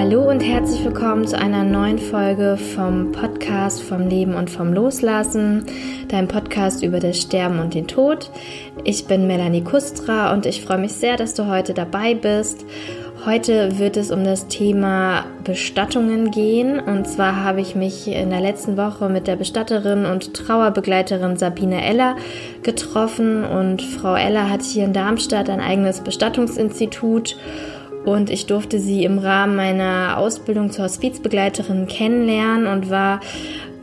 Hallo und herzlich willkommen zu einer neuen Folge vom Podcast vom Leben und vom Loslassen, dein Podcast über das Sterben und den Tod. Ich bin Melanie Kustra und ich freue mich sehr, dass du heute dabei bist. Heute wird es um das Thema Bestattungen gehen. Und zwar habe ich mich in der letzten Woche mit der Bestatterin und Trauerbegleiterin Sabine Eller getroffen. Und Frau Eller hat hier in Darmstadt ein eigenes Bestattungsinstitut und ich durfte sie im Rahmen meiner Ausbildung zur Hospizbegleiterin kennenlernen und war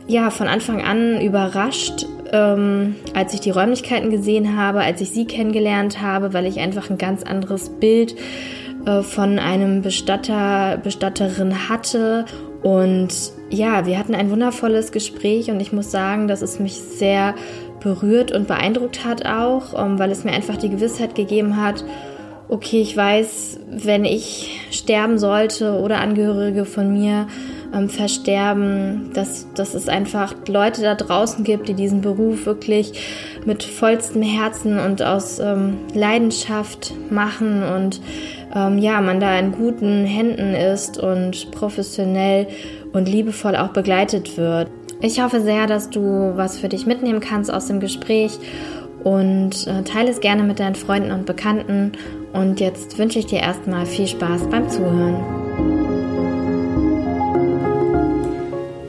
ja von Anfang an überrascht, ähm, als ich die Räumlichkeiten gesehen habe, als ich sie kennengelernt habe, weil ich einfach ein ganz anderes Bild äh, von einem Bestatter, Bestatterin hatte. Und ja, wir hatten ein wundervolles Gespräch und ich muss sagen, dass es mich sehr berührt und beeindruckt hat auch, ähm, weil es mir einfach die Gewissheit gegeben hat, okay, ich weiß, wenn ich sterben sollte oder Angehörige von mir ähm, versterben, dass, dass es einfach Leute da draußen gibt, die diesen Beruf wirklich mit vollstem Herzen und aus ähm, Leidenschaft machen und ähm, ja, man da in guten Händen ist und professionell und liebevoll auch begleitet wird. Ich hoffe sehr, dass du was für dich mitnehmen kannst aus dem Gespräch und äh, teile es gerne mit deinen Freunden und Bekannten. Und jetzt wünsche ich dir erstmal viel Spaß beim Zuhören.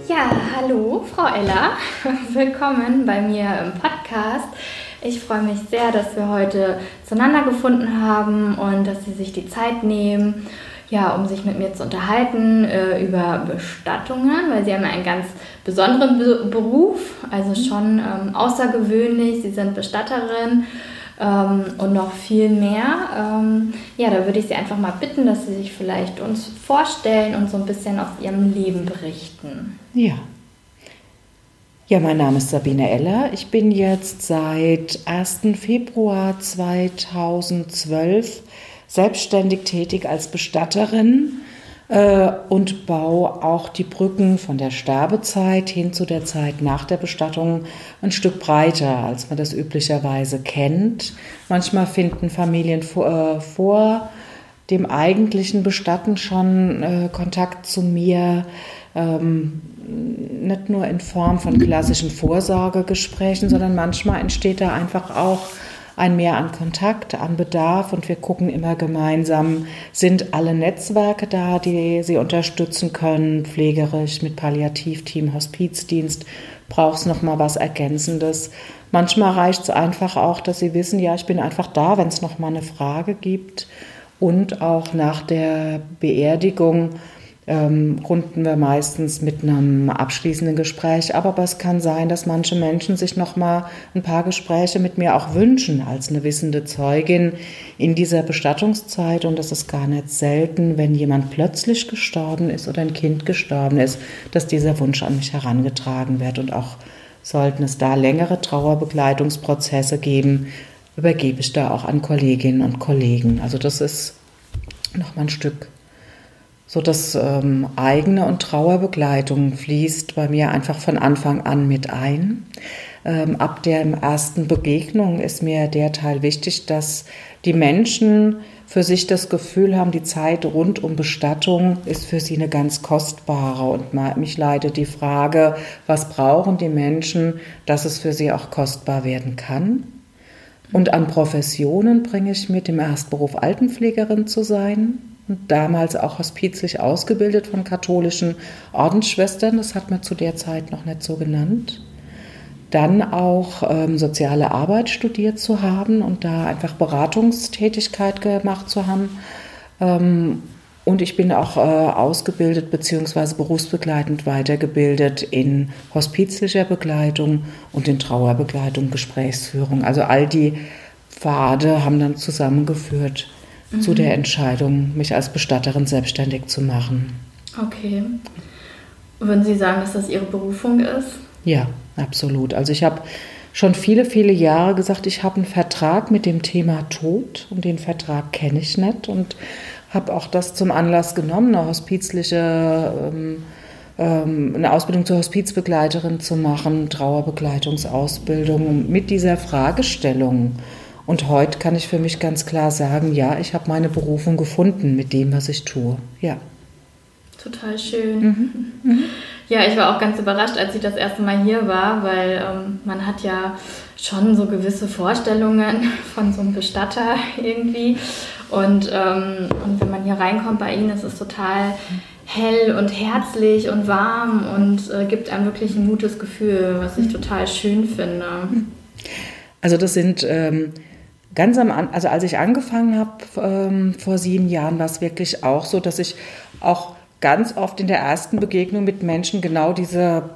Ja, hallo, Frau Ella. Willkommen bei mir im Podcast. Ich freue mich sehr, dass wir heute zueinander gefunden haben und dass Sie sich die Zeit nehmen ja, um sich mit mir zu unterhalten äh, über Bestattungen, weil sie haben einen ganz besonderen Be Beruf, also schon ähm, außergewöhnlich. Sie sind Bestatterin ähm, und noch viel mehr. Ähm, ja, da würde ich Sie einfach mal bitten, dass Sie sich vielleicht uns vorstellen und so ein bisschen aus Ihrem Leben berichten. Ja. Ja, mein Name ist Sabine Eller. Ich bin jetzt seit 1. Februar 2012 selbstständig tätig als Bestatterin äh, und baue auch die Brücken von der Sterbezeit hin zu der Zeit nach der Bestattung ein Stück breiter, als man das üblicherweise kennt. Manchmal finden Familien vor, äh, vor dem eigentlichen Bestatten schon äh, Kontakt zu mir. Ähm, nicht nur in Form von klassischen Vorsorgegesprächen, sondern manchmal entsteht da einfach auch ein Mehr an Kontakt, an Bedarf und wir gucken immer gemeinsam, sind alle Netzwerke da, die sie unterstützen können, pflegerisch mit Palliativteam, Hospizdienst, braucht es nochmal was Ergänzendes. Manchmal reicht es einfach auch, dass sie wissen, ja, ich bin einfach da, wenn es nochmal eine Frage gibt. Und auch nach der Beerdigung ähm, runden wir meistens mit einem abschließenden Gespräch ab. Aber es kann sein, dass manche Menschen sich noch mal ein paar Gespräche mit mir auch wünschen als eine wissende Zeugin in dieser Bestattungszeit. Und das ist gar nicht selten, wenn jemand plötzlich gestorben ist oder ein Kind gestorben ist, dass dieser Wunsch an mich herangetragen wird. Und auch sollten es da längere Trauerbegleitungsprozesse geben, übergebe ich da auch an Kolleginnen und Kollegen. Also das ist noch mal ein Stück so dass ähm, eigene und Trauerbegleitung fließt bei mir einfach von Anfang an mit ein. Ähm, ab der ersten Begegnung ist mir der Teil wichtig, dass die Menschen für sich das Gefühl haben, die Zeit rund um Bestattung ist für sie eine ganz kostbare. Und mich leitet die Frage, was brauchen die Menschen, dass es für sie auch kostbar werden kann. Und an Professionen bringe ich mit, im Erstberuf Altenpflegerin zu sein damals auch hospizlich ausgebildet von katholischen Ordensschwestern. Das hat man zu der Zeit noch nicht so genannt. Dann auch ähm, soziale Arbeit studiert zu haben und da einfach Beratungstätigkeit gemacht zu haben. Ähm, und ich bin auch äh, ausgebildet bzw. berufsbegleitend weitergebildet in hospizlicher Begleitung und in Trauerbegleitung, Gesprächsführung. Also all die Pfade haben dann zusammengeführt mhm. zu der Entscheidung, mich als Bestatterin selbstständig zu machen. Okay. Würden Sie sagen, dass das Ihre Berufung ist? Ja, absolut. Also ich habe schon viele, viele Jahre gesagt, ich habe einen Vertrag mit dem Thema Tod und den Vertrag kenne ich nicht und habe auch das zum Anlass genommen, eine hospizliche ähm, ähm, eine Ausbildung zur Hospizbegleiterin zu machen, Trauerbegleitungsausbildung mit dieser Fragestellung und heute kann ich für mich ganz klar sagen, ja, ich habe meine Berufung gefunden mit dem, was ich tue. Ja. Total schön. Mhm. Mhm. Ja, ich war auch ganz überrascht, als ich das erste Mal hier war, weil ähm, man hat ja schon so gewisse Vorstellungen von so einem Bestatter irgendwie. Und, ähm, und wenn man hier reinkommt bei Ihnen, ist es total hell und herzlich und warm und äh, gibt einem wirklich ein gutes Gefühl, was ich total schön finde. Also das sind ähm, ganz am also als ich angefangen habe ähm, vor sieben Jahren, war es wirklich auch so, dass ich auch ganz oft in der ersten Begegnung mit Menschen genau diese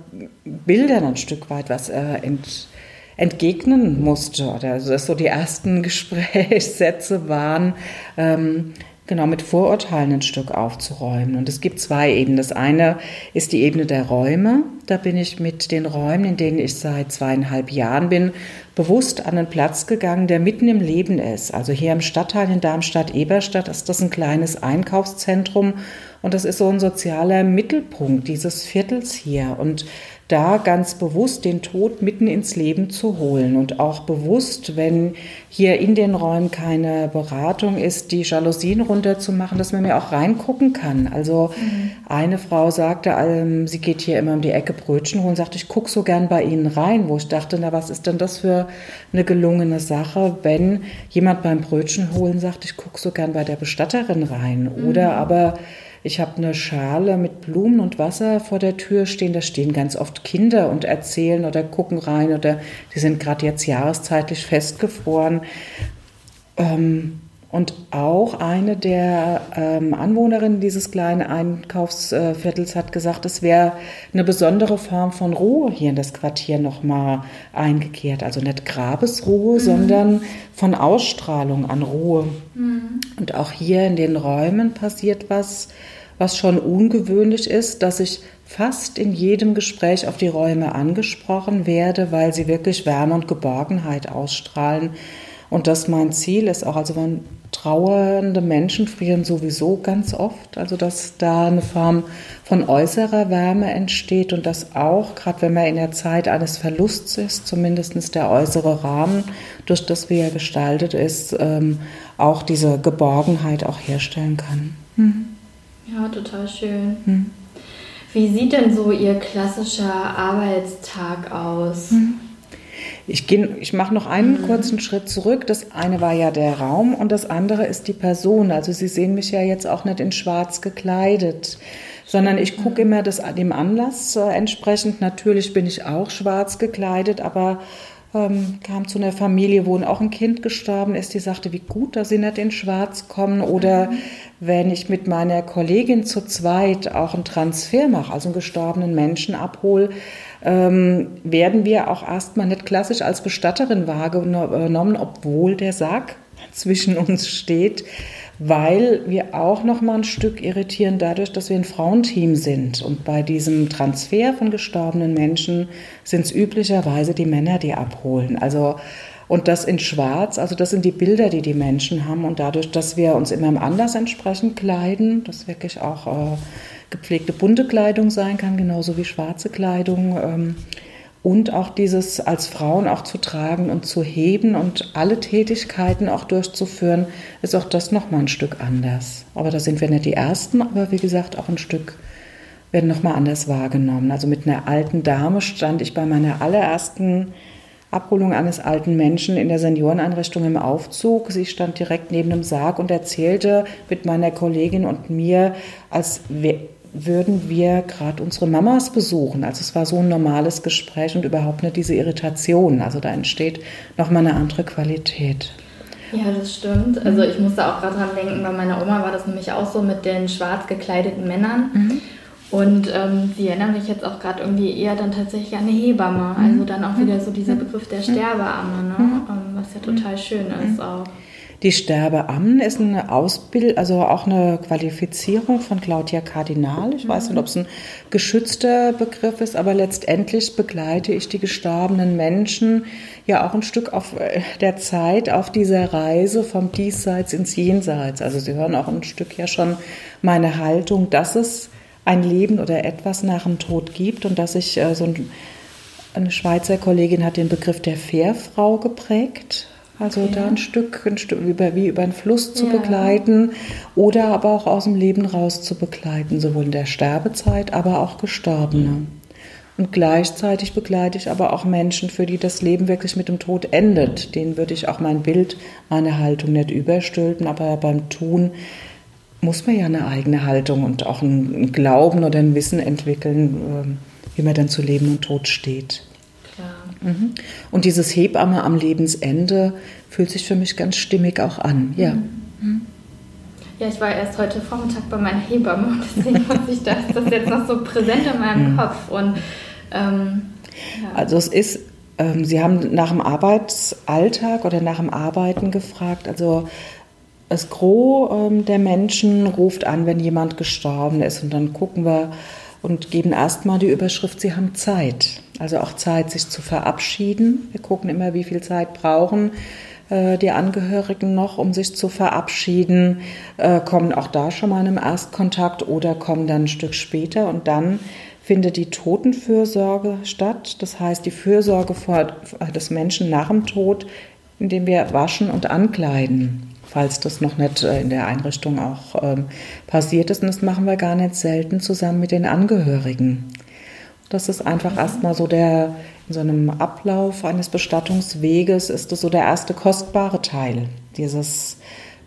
Bilder ein Stück weit was äh, ent, entgegnen musste. Oder also dass so die ersten Gesprächssätze waren, ähm, genau mit Vorurteilen ein Stück aufzuräumen. Und es gibt zwei Ebenen. Das eine ist die Ebene der Räume. Da bin ich mit den Räumen, in denen ich seit zweieinhalb Jahren bin, bewusst an einen Platz gegangen, der mitten im Leben ist. Also hier im Stadtteil in Darmstadt-Eberstadt ist das ein kleines Einkaufszentrum und das ist so ein sozialer Mittelpunkt dieses Viertels hier. Und da ganz bewusst den Tod mitten ins Leben zu holen und auch bewusst, wenn hier in den Räumen keine Beratung ist, die Jalousien runterzumachen, dass man mir auch reingucken kann. Also mhm. eine Frau sagte, ähm, sie geht hier immer um die Ecke Brötchen holen, sagte, ich gucke so gern bei Ihnen rein, wo ich dachte, na was ist denn das für eine gelungene Sache, wenn jemand beim Brötchen holen sagt, ich gucke so gern bei der Bestatterin rein. Oder mhm. aber ich habe eine Schale mit Blumen und Wasser vor der Tür stehen. Da stehen ganz oft Kinder und erzählen oder gucken rein oder die sind gerade jetzt jahreszeitlich festgefroren. Ähm, und auch eine der ähm, Anwohnerinnen dieses kleinen Einkaufsviertels hat gesagt, es wäre eine besondere Form von Ruhe hier in das Quartier nochmal eingekehrt. Also nicht Grabesruhe, mhm. sondern von Ausstrahlung an Ruhe. Mhm. Und auch hier in den Räumen passiert was, was schon ungewöhnlich ist, dass ich fast in jedem Gespräch auf die Räume angesprochen werde, weil sie wirklich Wärme und Geborgenheit ausstrahlen. Und das mein Ziel ist auch, also wenn trauernde Menschen frieren sowieso ganz oft, also dass da eine Form von äußerer Wärme entsteht und dass auch, gerade wenn man in der Zeit eines Verlusts ist, zumindest der äußere Rahmen, durch das wie er gestaltet ist, ähm, auch diese Geborgenheit auch herstellen kann. Mhm. Ja, total schön. Mhm. Wie sieht denn so Ihr klassischer Arbeitstag aus? Mhm. Ich, ich mache noch einen mhm. kurzen Schritt zurück. Das eine war ja der Raum und das andere ist die Person. Also Sie sehen mich ja jetzt auch nicht in schwarz gekleidet, sondern ich gucke mhm. immer das, dem Anlass äh, entsprechend. Natürlich bin ich auch schwarz gekleidet, aber ähm, kam zu einer Familie, wo auch ein Kind gestorben ist, die sagte, wie gut, dass sie nicht in Schwarz kommen. Oder mhm. wenn ich mit meiner Kollegin zu zweit auch einen Transfer mache, also einen gestorbenen Menschen abhole, ähm, werden wir auch erstmal nicht klassisch als Bestatterin wahrgenommen, obwohl der Sarg zwischen uns steht weil wir auch noch mal ein Stück irritieren dadurch, dass wir ein Frauenteam sind. Und bei diesem Transfer von gestorbenen Menschen sind es üblicherweise die Männer, die abholen. Also und das in Schwarz, also das sind die Bilder, die die Menschen haben. Und dadurch, dass wir uns immer im Anlass entsprechend kleiden, das wirklich auch äh, gepflegte bunte Kleidung sein kann, genauso wie schwarze Kleidung. Ähm, und auch dieses als Frauen auch zu tragen und zu heben und alle Tätigkeiten auch durchzuführen, ist auch das nochmal ein Stück anders. Aber da sind wir nicht die Ersten, aber wie gesagt auch ein Stück werden nochmal anders wahrgenommen. Also mit einer alten Dame stand ich bei meiner allerersten Abholung eines alten Menschen in der Senioreneinrichtung im Aufzug. Sie stand direkt neben dem Sarg und erzählte mit meiner Kollegin und mir, als würden wir gerade unsere Mamas besuchen. Also es war so ein normales Gespräch und überhaupt nicht diese Irritation. Also da entsteht nochmal eine andere Qualität. Ja, das stimmt. Also ich musste auch gerade dran denken, bei meiner Oma war das nämlich auch so mit den schwarz gekleideten Männern. Mhm. Und ähm, sie erinnern mich jetzt auch gerade irgendwie eher dann tatsächlich an eine Hebamme. Mhm. Also dann auch wieder so dieser Begriff der Sterbeamme, ne? Mhm. Ähm, was ja total schön ist auch. Die Sterbeammen ist eine Ausbildung, also auch eine Qualifizierung von Claudia Kardinal. Ich weiß nicht, ob es ein geschützter Begriff ist, aber letztendlich begleite ich die gestorbenen Menschen ja auch ein Stück auf äh, der Zeit auf dieser Reise vom Diesseits ins Jenseits. Also Sie hören auch ein Stück ja schon meine Haltung, dass es ein Leben oder etwas nach dem Tod gibt und dass ich äh, so ein, eine Schweizer Kollegin hat den Begriff der Fährfrau geprägt Also okay. da ein Stück, ein Stück über, wie über einen Fluss zu ja. begleiten oder aber auch aus dem Leben raus zu begleiten, sowohl in der Sterbezeit, aber auch Gestorbene. Und gleichzeitig begleite ich aber auch Menschen, für die das Leben wirklich mit dem Tod endet. Denen würde ich auch mein Bild, meine Haltung nicht überstülpen, aber beim Tun muss man ja eine eigene Haltung und auch ein Glauben oder ein Wissen entwickeln, ähm, wie man dann zu Leben und Tod steht. Mhm. Und dieses Hebamme am Lebensende fühlt sich für mich ganz stimmig auch an. Ja. Mhm. Ja, ich war erst heute Vormittag bei meiner Hebamme und deswegen hat sich das, das jetzt noch so präsent in meinem mhm. Kopf. Und, ähm, ja. Also es ist, ähm, Sie haben nach dem Arbeitsalltag oder nach dem Arbeiten gefragt. Also das Gros ähm, der Menschen ruft an, wenn jemand gestorben ist. Und dann gucken wir und geben erstmal die Überschrift, Sie haben Zeit. Also auch Zeit, sich zu verabschieden. Wir gucken immer, wie viel Zeit brauchen äh, die Angehörigen noch, um sich zu verabschieden, äh, kommen auch da schon mal in einem Erstkontakt oder kommen dann ein Stück später und dann findet die Totenfürsorge statt. Das heißt, die Fürsorge vor, des Menschen nach dem Tod, indem wir waschen und ankleiden falls das noch nicht äh, in der Einrichtung auch ähm, passiert ist. Und das machen wir gar nicht selten zusammen mit den Angehörigen. Das ist einfach erstmal so der, in so einem Ablauf eines Bestattungsweges ist das so der erste kostbare Teil. Dieses,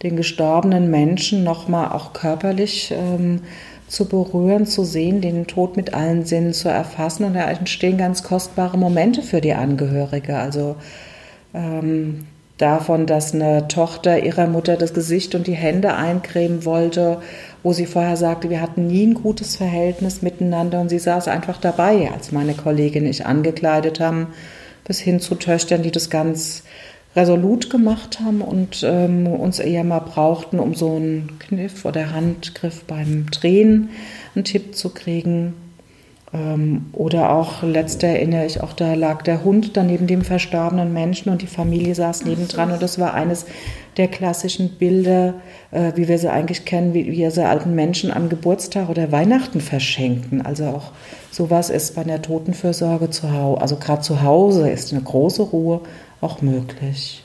den gestorbenen Menschen nochmal auch körperlich ähm, zu berühren, zu sehen, den Tod mit allen Sinnen zu erfassen. Und da entstehen ganz kostbare Momente für die Angehörige. Also ähm, davon, dass eine Tochter ihrer Mutter das Gesicht und die Hände eincremen wollte, wo sie vorher sagte, wir hatten nie ein gutes Verhältnis miteinander und sie saß einfach dabei, als meine Kollegin und ich angekleidet haben, bis hin zu Töchtern, die das ganz resolut gemacht haben und ähm, uns eher mal brauchten, um so einen Kniff oder Handgriff beim Drehen einen Tipp zu kriegen. Ähm, oder auch, letzte erinnere ich, auch da lag der Hund dann neben dem verstorbenen Menschen und die Familie saß nebendran. Und das war eines der klassischen Bilder, äh, wie wir sie eigentlich kennen, wie wir sie alten Menschen an Geburtstag oder Weihnachten verschenken. Also auch sowas ist bei der Totenfürsorge zu Hause, also gerade zu Hause ist eine große Ruhe auch möglich.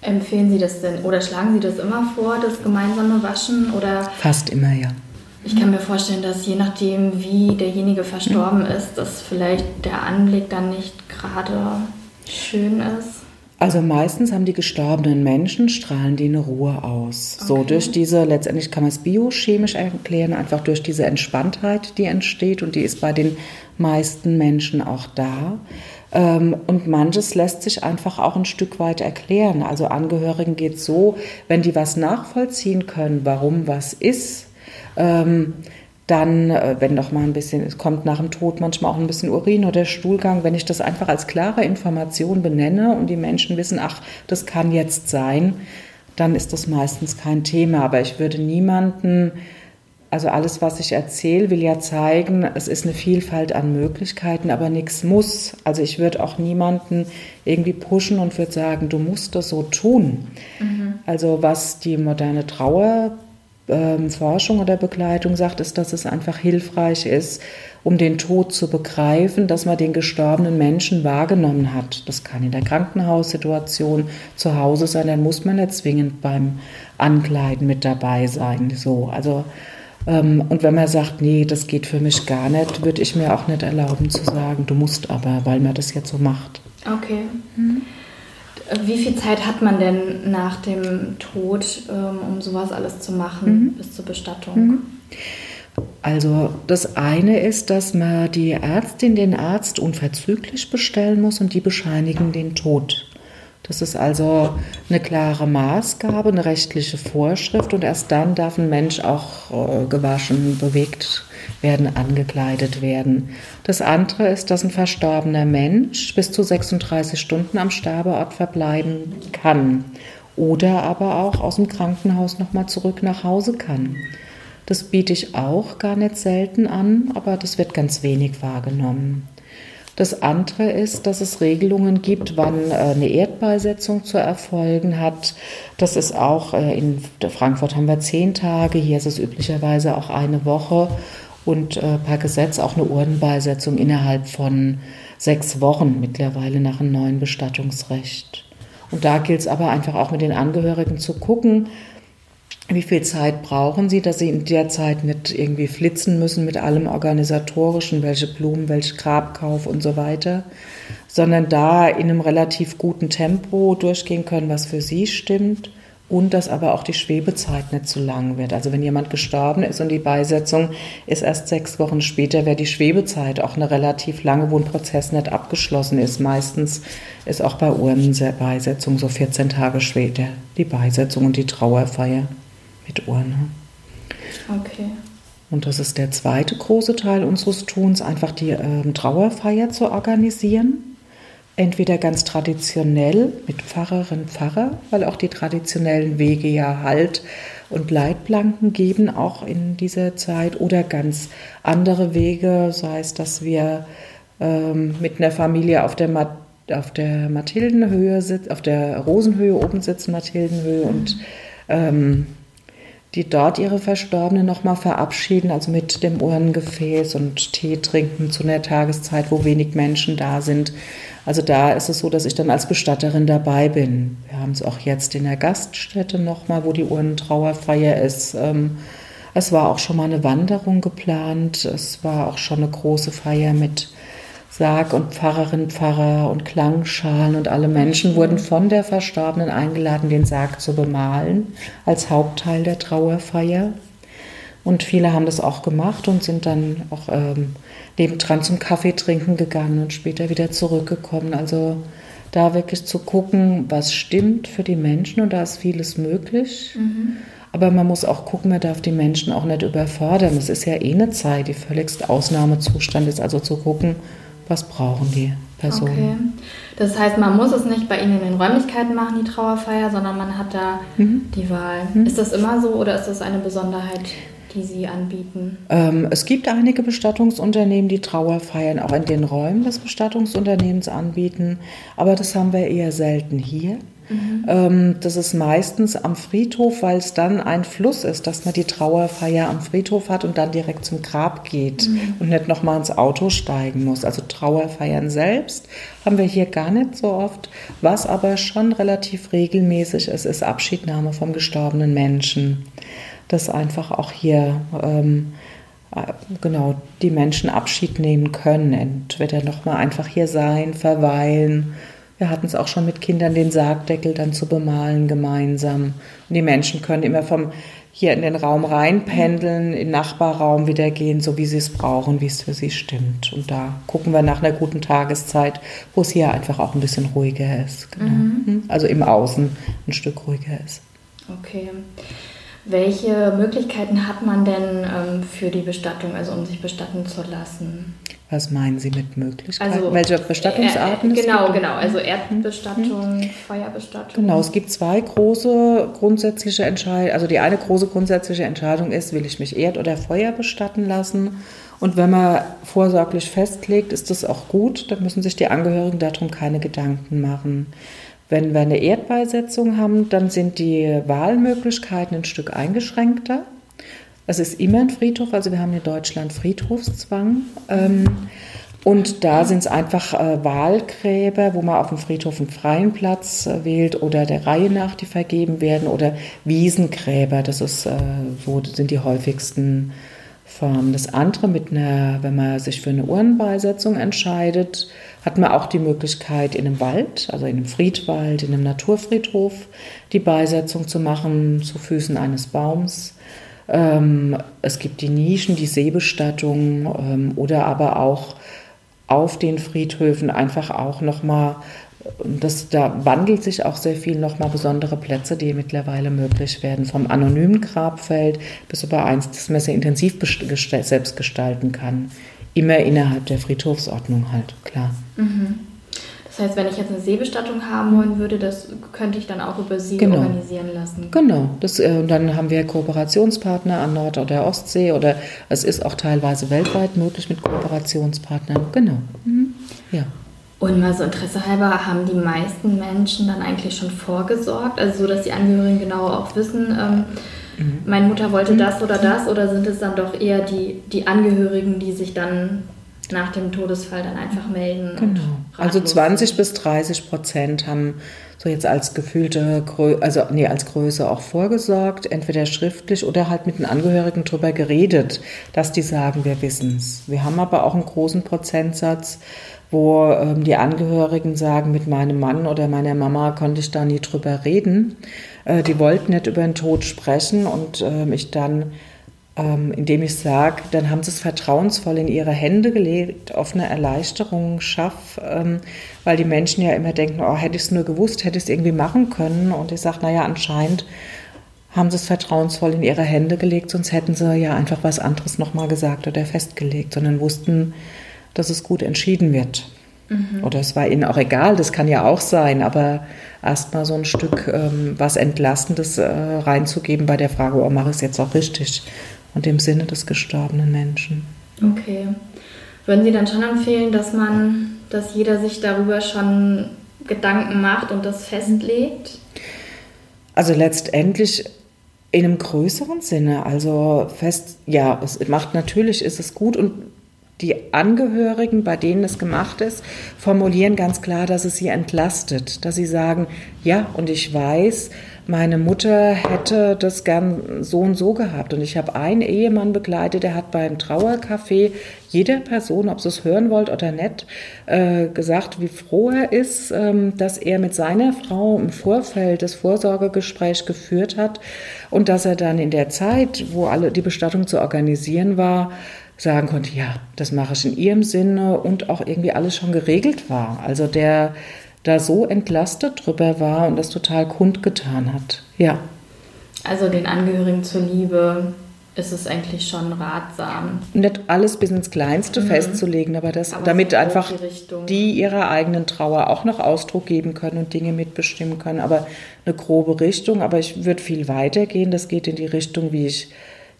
Empfehlen Sie das denn oder schlagen Sie das immer vor, das gemeinsame Waschen oder? Fast immer, ja. Ich kann mir vorstellen, dass je nachdem, wie derjenige verstorben ist, dass vielleicht der Anblick dann nicht gerade schön ist. Also meistens haben die gestorbenen Menschen, strahlen die eine Ruhe aus. Okay. So durch diese, letztendlich kann man es biochemisch erklären, einfach durch diese Entspanntheit, die entsteht und die ist bei den meisten Menschen auch da. Ähm, und manches lässt sich einfach auch ein Stück weit erklären. Also Angehörigen geht es so, wenn die was nachvollziehen können, warum was ist, ähm, dann, äh, wenn doch mal ein bisschen, es kommt nach dem Tod manchmal auch ein bisschen Urin oder Stuhlgang, wenn ich das einfach als klare Information benenne und die Menschen wissen, ach, das kann jetzt sein, dann ist das meistens kein Thema. Aber ich würde niemanden, also alles, was ich erzähle, will ja zeigen, es ist eine Vielfalt an Möglichkeiten, aber nichts muss. Also ich würde auch niemanden irgendwie pushen und würde sagen, du musst das so tun. Mhm. Also was die moderne Trauer ähm, Forschung oder Begleitung sagt, ist, dass es einfach hilfreich ist, um den Tod zu begreifen, dass man den gestorbenen Menschen wahrgenommen hat. Das kann in der Krankenhaussituation zu Hause sein, dann muss man nicht zwingend beim Ankleiden mit dabei sein. So, also ähm, und wenn man sagt, nee, das geht für mich gar nicht, würde ich mir auch nicht erlauben zu sagen, du musst aber, weil man das jetzt so macht. Okay. Mhm. Wie viel Zeit hat man denn nach dem Tod, ähm, um sowas alles zu machen, mhm. bis zur Bestattung? Mhm. Also das eine ist, dass man die Ärztin den Arzt unverzüglich bestellen muss und die bescheinigen den Tod. Das ist also eine klare Maßgabe, eine rechtliche Vorschrift und erst dann darf ein Mensch auch äh, gewaschen, bewegt werden, angekleidet werden. Das andere ist, dass ein verstorbener Mensch bis zu 36 Stunden am Sterbeort verbleiben kann oder aber auch aus dem Krankenhaus nochmal zurück nach Hause kann. Das biete ich auch gar nicht selten an, aber das wird ganz wenig wahrgenommen. Das andere ist, dass es Regelungen gibt, wann äh, eine Erdbeisetzung zu erfolgen hat. Das ist auch äh, in Frankfurt haben wir zehn Tage, hier ist es üblicherweise auch eine Woche und äh, per Gesetz auch eine Urdenbeisetzung innerhalb von sechs Wochen mittlerweile nach einem neuen Bestattungsrecht. Und da gilt es aber einfach auch mit den Angehörigen zu gucken, wie viel Zeit brauchen Sie, dass Sie in der Zeit nicht irgendwie flitzen müssen mit allem Organisatorischen, welche Blumen, welche Grabkauf und so weiter, sondern da in einem relativ guten Tempo durchgehen können, was für Sie stimmt und dass aber auch die Schwebezeit nicht zu lang wird. Also wenn jemand gestorben ist und die Beisetzung ist erst sechs Wochen später, wäre die Schwebezeit auch eine relativ lange, wo ein Prozess nicht abgeschlossen ist. Meistens ist auch bei Urnenbeisetzung so 14 Tage später die Beisetzung und die Trauerfeier mit Urne. Okay. Und das ist der zweite große Teil unseres Tuns, einfach die äh, Trauerfeier zu organisieren. Entweder ganz traditionell mit Pfarrerin, Pfarrer, weil auch die traditionellen Wege ja Halt und Leitplanken geben, auch in dieser Zeit, oder ganz andere Wege, sei es, dass wir ähm, mit einer Familie auf der, Ma auf der Mathildenhöhe sitzen, auf der Rosenhöhe oben sitzen, Mathildenhöhe, mhm. und ähm, die dort ihre Verstorbenen nochmal verabschieden, also mit dem Urnengefäß und Tee trinken zu einer Tageszeit, wo wenig Menschen da sind. Also da ist es so, dass ich dann als Bestatterin dabei bin. Wir haben es auch jetzt in der Gaststätte nochmal, wo die Urnentrauerfeier ist. Ähm, es war auch schon mal eine Wanderung geplant. Es war auch schon eine große Feier mit Sarg und Pfarrerin, Pfarrer und Klangschalen und alle Menschen wurden von der Verstorbenen eingeladen, den Sarg zu bemalen als Hauptteil der Trauerfeier. Und viele haben das auch gemacht und sind dann auch ähm, nebendran zum Kaffee trinken gegangen und später wieder zurückgekommen. Also da wirklich zu gucken, was stimmt für die Menschen und da ist vieles möglich. Mhm. Aber man muss auch gucken, man darf die Menschen auch nicht überfordern. Es ist ja eh eine Zeit, die völligst Ausnahmezustand ist. Also zu gucken, was brauchen die Personen. Okay. Das heißt, man muss es nicht bei Ihnen in den Räumlichkeiten machen, die Trauerfeier, sondern man hat da mhm. die Wahl. Mhm. Ist das immer so oder ist das eine Besonderheit? die Sie anbieten? Ähm, es gibt einige Bestattungsunternehmen, die Trauerfeiern auch in den Räumen des Bestattungsunternehmens anbieten, aber das haben wir eher selten hier. Mhm. Ähm, das ist meistens am Friedhof, weil es dann ein Fluss ist, dass man die Trauerfeier am Friedhof hat und dann direkt zum Grab geht mhm. und nicht nochmal ins Auto steigen muss. Also Trauerfeiern selbst haben wir hier gar nicht so oft. Was aber schon relativ regelmäßig ist, ist Abschiednahme vom gestorbenen Menschen. Dass einfach auch hier ähm, äh, genau die Menschen Abschied nehmen können. Entweder nochmal einfach hier sein, verweilen wir hatten es auch schon mit Kindern, den Sargdeckel dann zu bemalen gemeinsam. Und die Menschen können immer vom hier in den Raum reinpendeln, in den Nachbarraum wieder gehen, so wie sie es brauchen, wie es für sie stimmt. Und da gucken wir nach einer guten Tageszeit, wo es hier einfach auch ein bisschen ruhiger ist. Genau. Mhm. Hm? Also im Außen ein Stück ruhiger ist. Okay. Welche Möglichkeiten hat man denn ähm, für die Bestattung, also um sich bestatten zu lassen? Was meinen Sie mit Möglichkeiten? Also, Welche Bestattungsarten? Äh, genau, genau. Also Erdbestattung, mhm. Feuerbestattung. Genau, es gibt zwei große grundsätzliche Entscheidungen. Also die eine große grundsätzliche Entscheidung ist, will ich mich Erd- oder Feuer bestatten lassen? Und wenn man vorsorglich festlegt, ist das auch gut. Dann müssen sich die Angehörigen darum keine Gedanken machen. Wenn wir eine Erdbeisetzung haben, dann sind die Wahlmöglichkeiten ein Stück eingeschränkter. Es ist immer ein Friedhof, also wir haben in Deutschland Friedhofszwang. Ähm, und da sind es einfach äh, Wahlgräber, wo man auf dem Friedhof einen freien Platz äh, wählt oder der Reihe nach, die vergeben werden, oder Wiesengräber, das ist, äh, so sind die häufigsten Formen. Das andere mit einer, wenn man sich für eine Urnenbeisetzung entscheidet, hat man auch die Möglichkeit, in einem Wald, also in einem Friedwald, in einem Naturfriedhof, die Beisetzung zu machen, zu Füßen eines Baums. Ähm, es gibt die Nischen, die Seebestattung ähm, oder aber auch auf den Friedhöfen einfach auch nochmal, das, da wandelt sich auch sehr viel nochmal besondere Plätze, die mittlerweile möglich werden, vom anonymen Grabfeld bis über eins, das man sehr intensiv selbst gestalten kann. Immer innerhalb der Friedhofsordnung halt, klar. Mhm. Das heißt, wenn ich jetzt eine Seebestattung haben wollen würde, das könnte ich dann auch über Sie genau. organisieren lassen. Genau. Das, äh, dann haben wir Kooperationspartner an Nord- oder Ostsee oder es ist auch teilweise weltweit möglich mit Kooperationspartnern. Genau. Mhm. Ja. Und mal so Interesse halber, haben die meisten Menschen dann eigentlich schon vorgesorgt? Also so, dass die Angehörigen genau auch wissen, ähm, mhm. meine Mutter wollte mhm. das oder das oder sind es dann doch eher die, die Angehörigen, die sich dann nach dem Todesfall dann einfach melden. Genau. Also 20 bis 30 Prozent haben so jetzt als gefühlte, Grö also nee, als Größe auch vorgesorgt, entweder schriftlich oder halt mit den Angehörigen drüber geredet, dass die sagen, wir wissen es. Wir haben aber auch einen großen Prozentsatz, wo ähm, die Angehörigen sagen, mit meinem Mann oder meiner Mama konnte ich da nie drüber reden. Äh, die wollten nicht über den Tod sprechen und äh, ich dann ähm, indem ich sage, dann haben sie es vertrauensvoll in ihre Hände gelegt, auf eine Erleichterung schaffe, ähm, weil die Menschen ja immer denken, oh, hätte ich es nur gewusst, hätte ich es irgendwie machen können. Und ich sage, naja, anscheinend haben sie es vertrauensvoll in ihre Hände gelegt, sonst hätten sie ja einfach was anderes nochmal gesagt oder festgelegt, sondern wussten, dass es gut entschieden wird. Mhm. Oder es war ihnen auch egal, das kann ja auch sein, aber erstmal so ein Stück ähm, was Entlastendes äh, reinzugeben bei der Frage, oh, mache ich es jetzt auch richtig? und im Sinne des gestorbenen Menschen. Okay. Würden Sie dann schon empfehlen, dass man, dass jeder sich darüber schon Gedanken macht und das festlegt? Also letztendlich in einem größeren Sinne. Also fest, ja, es macht natürlich, ist es gut und die Angehörigen, bei denen es gemacht ist, formulieren ganz klar, dass es sie entlastet, dass sie sagen, ja, und ich weiß, meine Mutter hätte das gern so und so gehabt. Und ich habe einen Ehemann begleitet, der hat beim Trauercafé jeder Person, ob sie es hören wollt oder nicht, äh, gesagt, wie froh er ist, ähm, dass er mit seiner Frau im Vorfeld das Vorsorgegespräch geführt hat und dass er dann in der Zeit, wo alle die Bestattung zu organisieren war, sagen konnte, ja, das mache ich in ihrem Sinne und auch irgendwie alles schon geregelt war. Also der da so entlastet drüber war und das total kundgetan hat. Ja. Also den Angehörigen zuliebe ist es eigentlich schon ratsam. Nicht alles bis ins Kleinste mhm. festzulegen, aber, das, aber damit einfach die, die, ihrer eigenen Trauer auch noch Ausdruck geben können und Dinge mitbestimmen können. Aber eine grobe Richtung, aber ich würde viel weiter gehen. Das geht in die Richtung, wie ich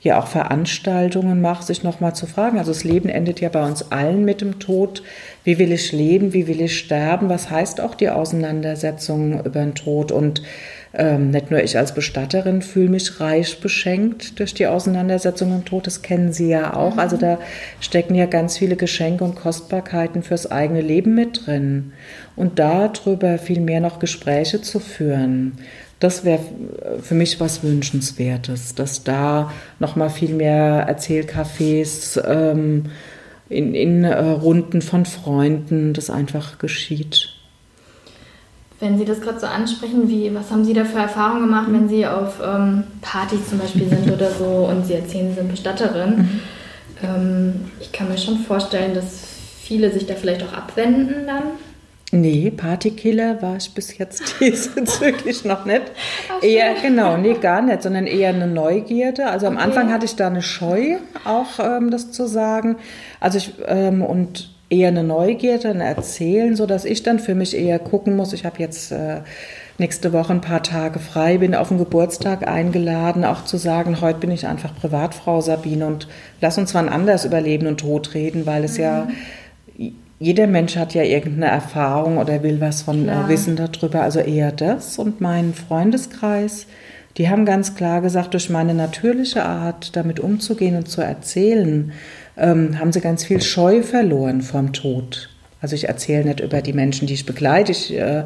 hier auch Veranstaltungen mache, sich nochmal zu fragen. Also das Leben endet ja bei uns allen mit dem Tod. Wie will ich leben? Wie will ich sterben? Was heißt auch die Auseinandersetzung über den Tod? Und ähm, nicht nur ich als Bestatterin fühle mich reich beschenkt durch die Auseinandersetzung im Tod, das kennen Sie ja auch. Also da stecken ja ganz viele Geschenke und Kostbarkeiten fürs eigene Leben mit drin. Und darüber viel mehr noch Gespräche zu führen. Das wäre für mich was Wünschenswertes, dass da noch mal viel mehr Erzählcafés ähm, in, in äh, Runden von Freunden das einfach geschieht. Wenn Sie das gerade so ansprechen, wie, was haben Sie da für Erfahrungen gemacht, wenn Sie auf ähm, Partys zum Beispiel sind oder so und Sie erzählen, Sie sind Bestatterin? Mhm. Ähm, ich kann mir schon vorstellen, dass viele sich da vielleicht auch abwenden dann. Nee, Partykiller war ich bis jetzt diesbezüglich noch nicht. Ach, eher, genau, nee, gar nicht, sondern eher eine Neugierde. Also am okay. Anfang hatte ich da eine Scheu, auch ähm, das zu sagen. Also ich, ähm, und eher eine Neugierde, ein Erzählen, so dass ich dann für mich eher gucken muss. Ich habe jetzt äh, nächste Woche ein paar Tage frei, bin auf den Geburtstag eingeladen, auch zu sagen, heute bin ich einfach Privatfrau Sabine und lass uns wann anders über Leben und Tod reden, weil es mhm. ja jeder Mensch hat ja irgendeine Erfahrung oder will was von äh, Wissen darüber, also eher das. Und mein Freundeskreis, die haben ganz klar gesagt, durch meine natürliche Art, damit umzugehen und zu erzählen, ähm, haben sie ganz viel Scheu verloren vom Tod. Also ich erzähle nicht über die Menschen, die ich begleite, ich, äh,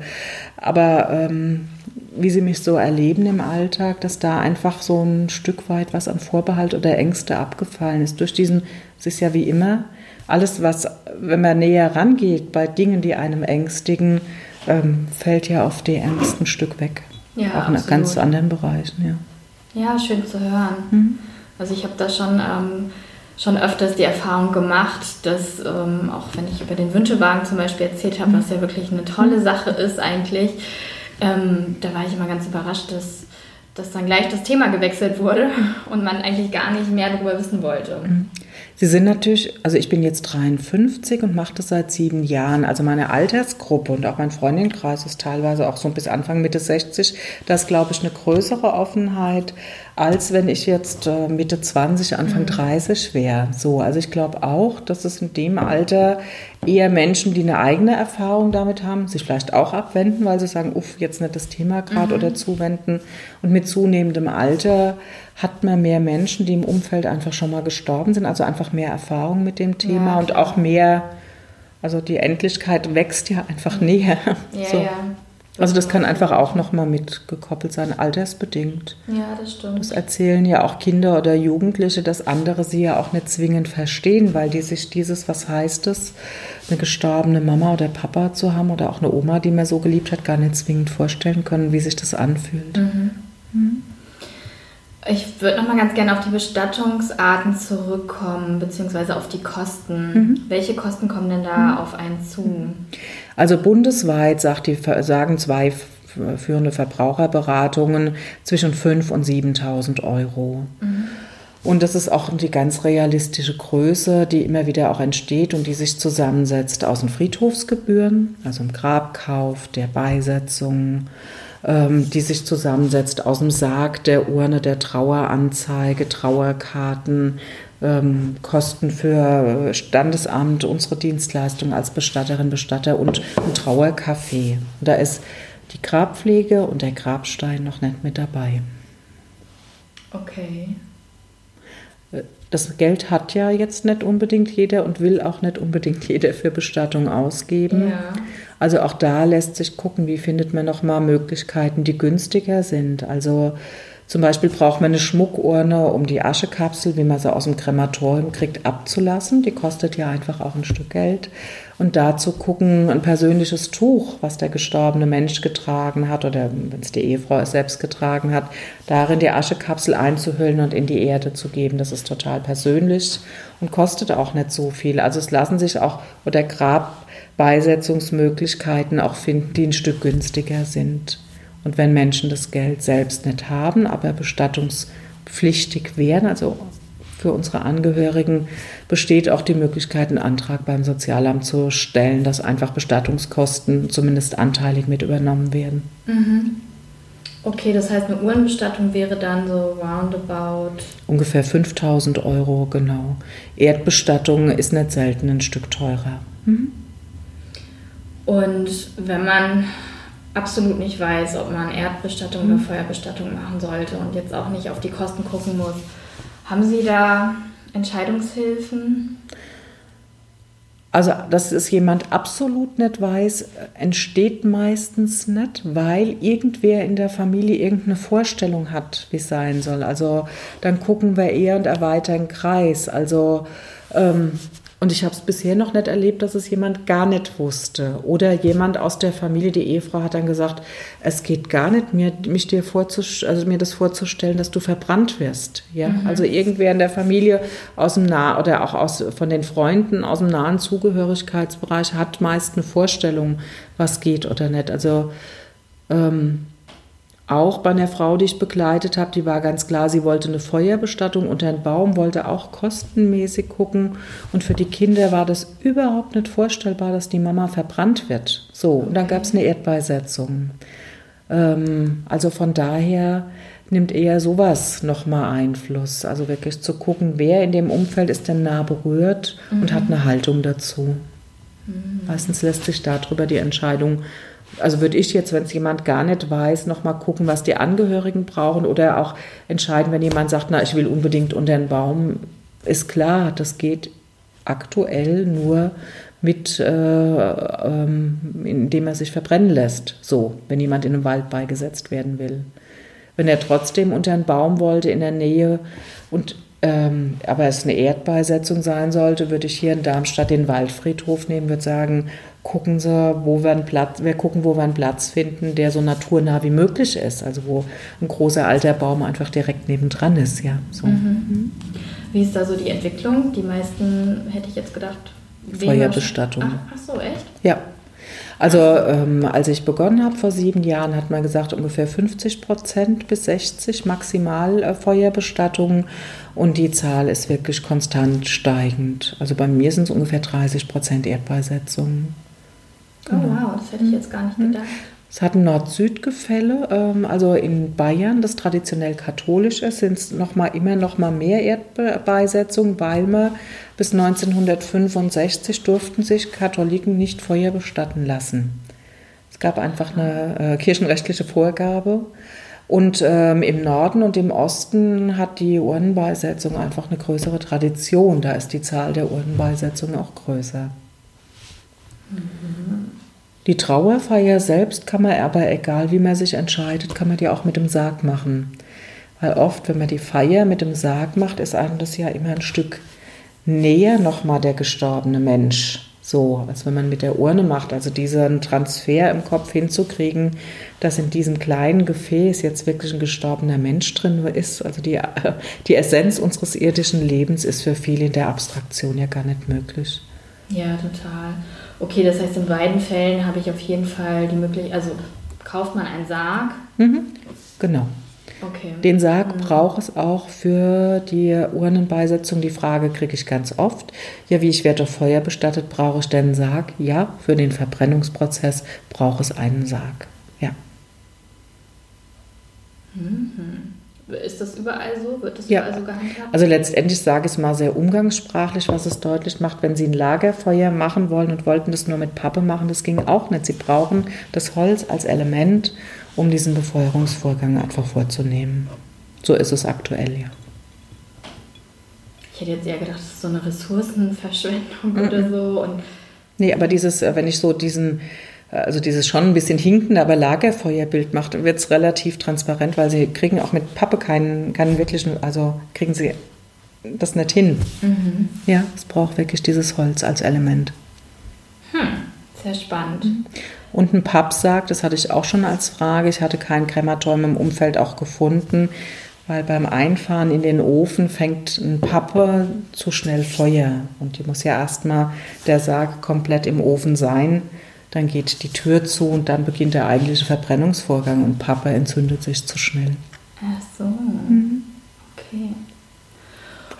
aber ähm, wie sie mich so erleben im Alltag, dass da einfach so ein Stück weit was an Vorbehalt oder Ängste abgefallen ist. Durch diesen, es ist ja wie immer, alles, was, wenn man näher rangeht bei Dingen, die einem ängstigen, ähm, fällt ja auf die Ängste ein Stück weg. Ja, auch in ganz anderen Bereichen, ja. Ja, schön zu hören. Mhm. Also ich habe da schon, ähm, schon öfters die Erfahrung gemacht, dass ähm, auch wenn ich über den Wünschewagen zum Beispiel erzählt habe, mhm. was ja wirklich eine tolle Sache ist eigentlich, ähm, da war ich immer ganz überrascht, dass, dass dann gleich das Thema gewechselt wurde und man eigentlich gar nicht mehr darüber wissen wollte. Mhm. Sie sind natürlich, also ich bin jetzt 53 und mache das seit sieben Jahren. Also meine Altersgruppe und auch mein Freundinnenkreis ist teilweise auch so bis Anfang Mitte 60. Da ist, glaube ich, eine größere Offenheit. Als wenn ich jetzt äh, Mitte 20, Anfang mhm. 30 wäre. So, also ich glaube auch, dass es in dem Alter eher Menschen, die eine eigene Erfahrung damit haben, sich vielleicht auch abwenden, weil sie sagen, uff, jetzt nicht das Thema gerade mhm. oder zuwenden. Und mit zunehmendem Alter hat man mehr Menschen, die im Umfeld einfach schon mal gestorben sind, also einfach mehr Erfahrung mit dem Thema ja, und auch mehr, also die Endlichkeit wächst ja einfach mhm. näher. Ja, so. ja. Also das kann einfach auch nochmal mitgekoppelt sein, altersbedingt. Ja, das stimmt. Das erzählen ja auch Kinder oder Jugendliche, dass andere sie ja auch nicht zwingend verstehen, weil die sich dieses, was heißt es, eine gestorbene Mama oder Papa zu haben oder auch eine Oma, die man so geliebt hat, gar nicht zwingend vorstellen können, wie sich das anfühlt. Mhm. Mhm. Ich würde noch mal ganz gerne auf die Bestattungsarten zurückkommen, beziehungsweise auf die Kosten. Mhm. Welche Kosten kommen denn da mhm. auf einen zu? Also bundesweit sagt die, sagen zwei führende Verbraucherberatungen zwischen 5.000 und 7.000 Euro. Mhm. Und das ist auch die ganz realistische Größe, die immer wieder auch entsteht und die sich zusammensetzt aus den Friedhofsgebühren, also im Grabkauf, der Beisetzung, ähm, die sich zusammensetzt aus dem Sarg, der Urne, der Traueranzeige, Trauerkarten, ähm, Kosten für Standesamt, unsere Dienstleistung als Bestatterin, Bestatter und ein Trauercafé. Da ist die Grabpflege und der Grabstein noch nicht mit dabei. Okay. Das Geld hat ja jetzt nicht unbedingt jeder und will auch nicht unbedingt jeder für Bestattung ausgeben. Ja. Also auch da lässt sich gucken, wie findet man nochmal Möglichkeiten, die günstiger sind. Also zum Beispiel braucht man eine Schmuckurne, um die Aschekapsel, wie man sie aus dem Krematorium kriegt, abzulassen. Die kostet ja einfach auch ein Stück Geld. Und dazu gucken, ein persönliches Tuch, was der gestorbene Mensch getragen hat oder wenn es die Ehefrau selbst getragen hat, darin die Aschekapsel einzuhüllen und in die Erde zu geben. Das ist total persönlich und kostet auch nicht so viel. Also es lassen sich auch, oder Grab Beisetzungsmöglichkeiten auch finden, die ein Stück günstiger sind. Und wenn Menschen das Geld selbst nicht haben, aber bestattungspflichtig wären, also für unsere Angehörigen, besteht auch die Möglichkeit, einen Antrag beim Sozialamt zu stellen, dass einfach Bestattungskosten zumindest anteilig mit übernommen werden. Mhm. Okay, das heißt, eine Uhrenbestattung wäre dann so roundabout? Ungefähr 5000 Euro, genau. Erdbestattung ist nicht selten ein Stück teurer. Mhm. Und wenn man absolut nicht weiß, ob man Erdbestattung mhm. oder Feuerbestattung machen sollte und jetzt auch nicht auf die Kosten gucken muss, haben Sie da Entscheidungshilfen? Also, dass es jemand absolut nicht weiß, entsteht meistens nicht, weil irgendwer in der Familie irgendeine Vorstellung hat, wie es sein soll. Also dann gucken wir eher und erweitern Kreis. Also ähm, und ich habe es bisher noch nicht erlebt, dass es jemand gar nicht wusste. Oder jemand aus der Familie, die Ehefrau, hat dann gesagt, es geht gar nicht, mir, mich dir also mir das vorzustellen, dass du verbrannt wirst. Ja? Mhm. Also irgendwer in der Familie aus dem nah oder auch aus, von den Freunden aus dem nahen Zugehörigkeitsbereich hat meist eine Vorstellung, was geht oder nicht. Also ähm, auch bei einer Frau, die ich begleitet habe, die war ganz klar, sie wollte eine Feuerbestattung unter einen Baum, wollte auch kostenmäßig gucken. Und für die Kinder war das überhaupt nicht vorstellbar, dass die Mama verbrannt wird. So, und dann gab es eine Erdbeisetzung. Ähm, also von daher nimmt eher sowas nochmal Einfluss. Also wirklich zu gucken, wer in dem Umfeld ist denn nah berührt mhm. und hat eine Haltung dazu. Mhm. Meistens lässt sich darüber die Entscheidung also würde ich jetzt, wenn es jemand gar nicht weiß, nochmal gucken, was die Angehörigen brauchen oder auch entscheiden, wenn jemand sagt, na, ich will unbedingt unter den Baum, ist klar, das geht aktuell nur mit, äh, ähm, indem er sich verbrennen lässt. So, wenn jemand in einem Wald beigesetzt werden will. Wenn er trotzdem unter einen Baum wollte in der Nähe und ähm, aber es eine Erdbeisetzung sein sollte, würde ich hier in Darmstadt den Waldfriedhof nehmen, würde sagen, gucken Sie, wo wir einen Platz, wir gucken, wo wir einen Platz finden, der so naturnah wie möglich ist. Also wo ein großer alter Baum einfach direkt nebendran ist, ja. So. Mhm. Wie ist da so die Entwicklung? Die meisten hätte ich jetzt gedacht. Feuerbestattung. Ach, ach so, echt? Ja. Also ähm, als ich begonnen habe vor sieben Jahren, hat man gesagt ungefähr 50 Prozent bis 60 maximal äh, Feuerbestattungen und die Zahl ist wirklich konstant steigend. Also bei mir sind es ungefähr 30 Prozent Erdbeisetzungen. Genau. Oh wow, das hätte ich jetzt gar nicht gedacht. Es hat ein Nord-Süd-Gefälle, ähm, also in Bayern, das traditionell katholisch ist, sind es noch mal, immer noch mal mehr Erdbeisetzungen, weil man bis 1965 durften sich Katholiken nicht Feuer bestatten lassen. Es gab einfach eine äh, kirchenrechtliche Vorgabe. Und ähm, im Norden und im Osten hat die Urnenbeisetzung einfach eine größere Tradition. Da ist die Zahl der Urnenbeisetzungen auch größer. Mhm. Die Trauerfeier selbst kann man aber, egal wie man sich entscheidet, kann man die auch mit dem Sarg machen. Weil oft, wenn man die Feier mit dem Sarg macht, ist einem das ja immer ein Stück näher nochmal der gestorbene Mensch. So, als wenn man mit der Urne macht, also diesen Transfer im Kopf hinzukriegen, dass in diesem kleinen Gefäß jetzt wirklich ein gestorbener Mensch drin ist. Also die, die Essenz unseres irdischen Lebens ist für viele in der Abstraktion ja gar nicht möglich. Ja, total. Okay, das heißt, in beiden Fällen habe ich auf jeden Fall die Möglichkeit, also kauft man einen Sarg? Mhm, genau. Okay. Den Sarg mhm. braucht es auch für die Urnenbeisetzung. Die Frage kriege ich ganz oft. Ja, wie ich werde durch Feuer bestattet, brauche ich denn einen Sarg? Ja, für den Verbrennungsprozess braucht es einen Sarg. Ja. Mhm. Ist das überall so? Wird das ja. überall so gehandhabt? Also letztendlich sage ich es mal sehr umgangssprachlich, was es deutlich macht, wenn Sie ein Lagerfeuer machen wollen und wollten das nur mit Pappe machen, das ging auch nicht. Sie brauchen das Holz als Element, um diesen Befeuerungsvorgang einfach vorzunehmen. So ist es aktuell, ja. Ich hätte jetzt eher gedacht, das ist so eine Ressourcenverschwendung mhm. oder so. Und nee, aber dieses, äh, wenn ich so diesen also dieses schon ein bisschen hinkende, aber Lagerfeuerbild macht, wird es relativ transparent, weil sie kriegen auch mit Pappe keinen, keinen wirklichen, also kriegen sie das nicht hin. Mhm. Ja, es braucht wirklich dieses Holz als Element. Hm, sehr spannend. Mhm. Und ein Pappsarg, das hatte ich auch schon als Frage. Ich hatte kein Krematorium im Umfeld auch gefunden, weil beim Einfahren in den Ofen fängt ein Pappe zu schnell Feuer. Und die muss ja erstmal der Sarg komplett im Ofen sein dann geht die Tür zu und dann beginnt der eigentliche Verbrennungsvorgang und Papa entzündet sich zu schnell. Ach so. Mhm. Okay.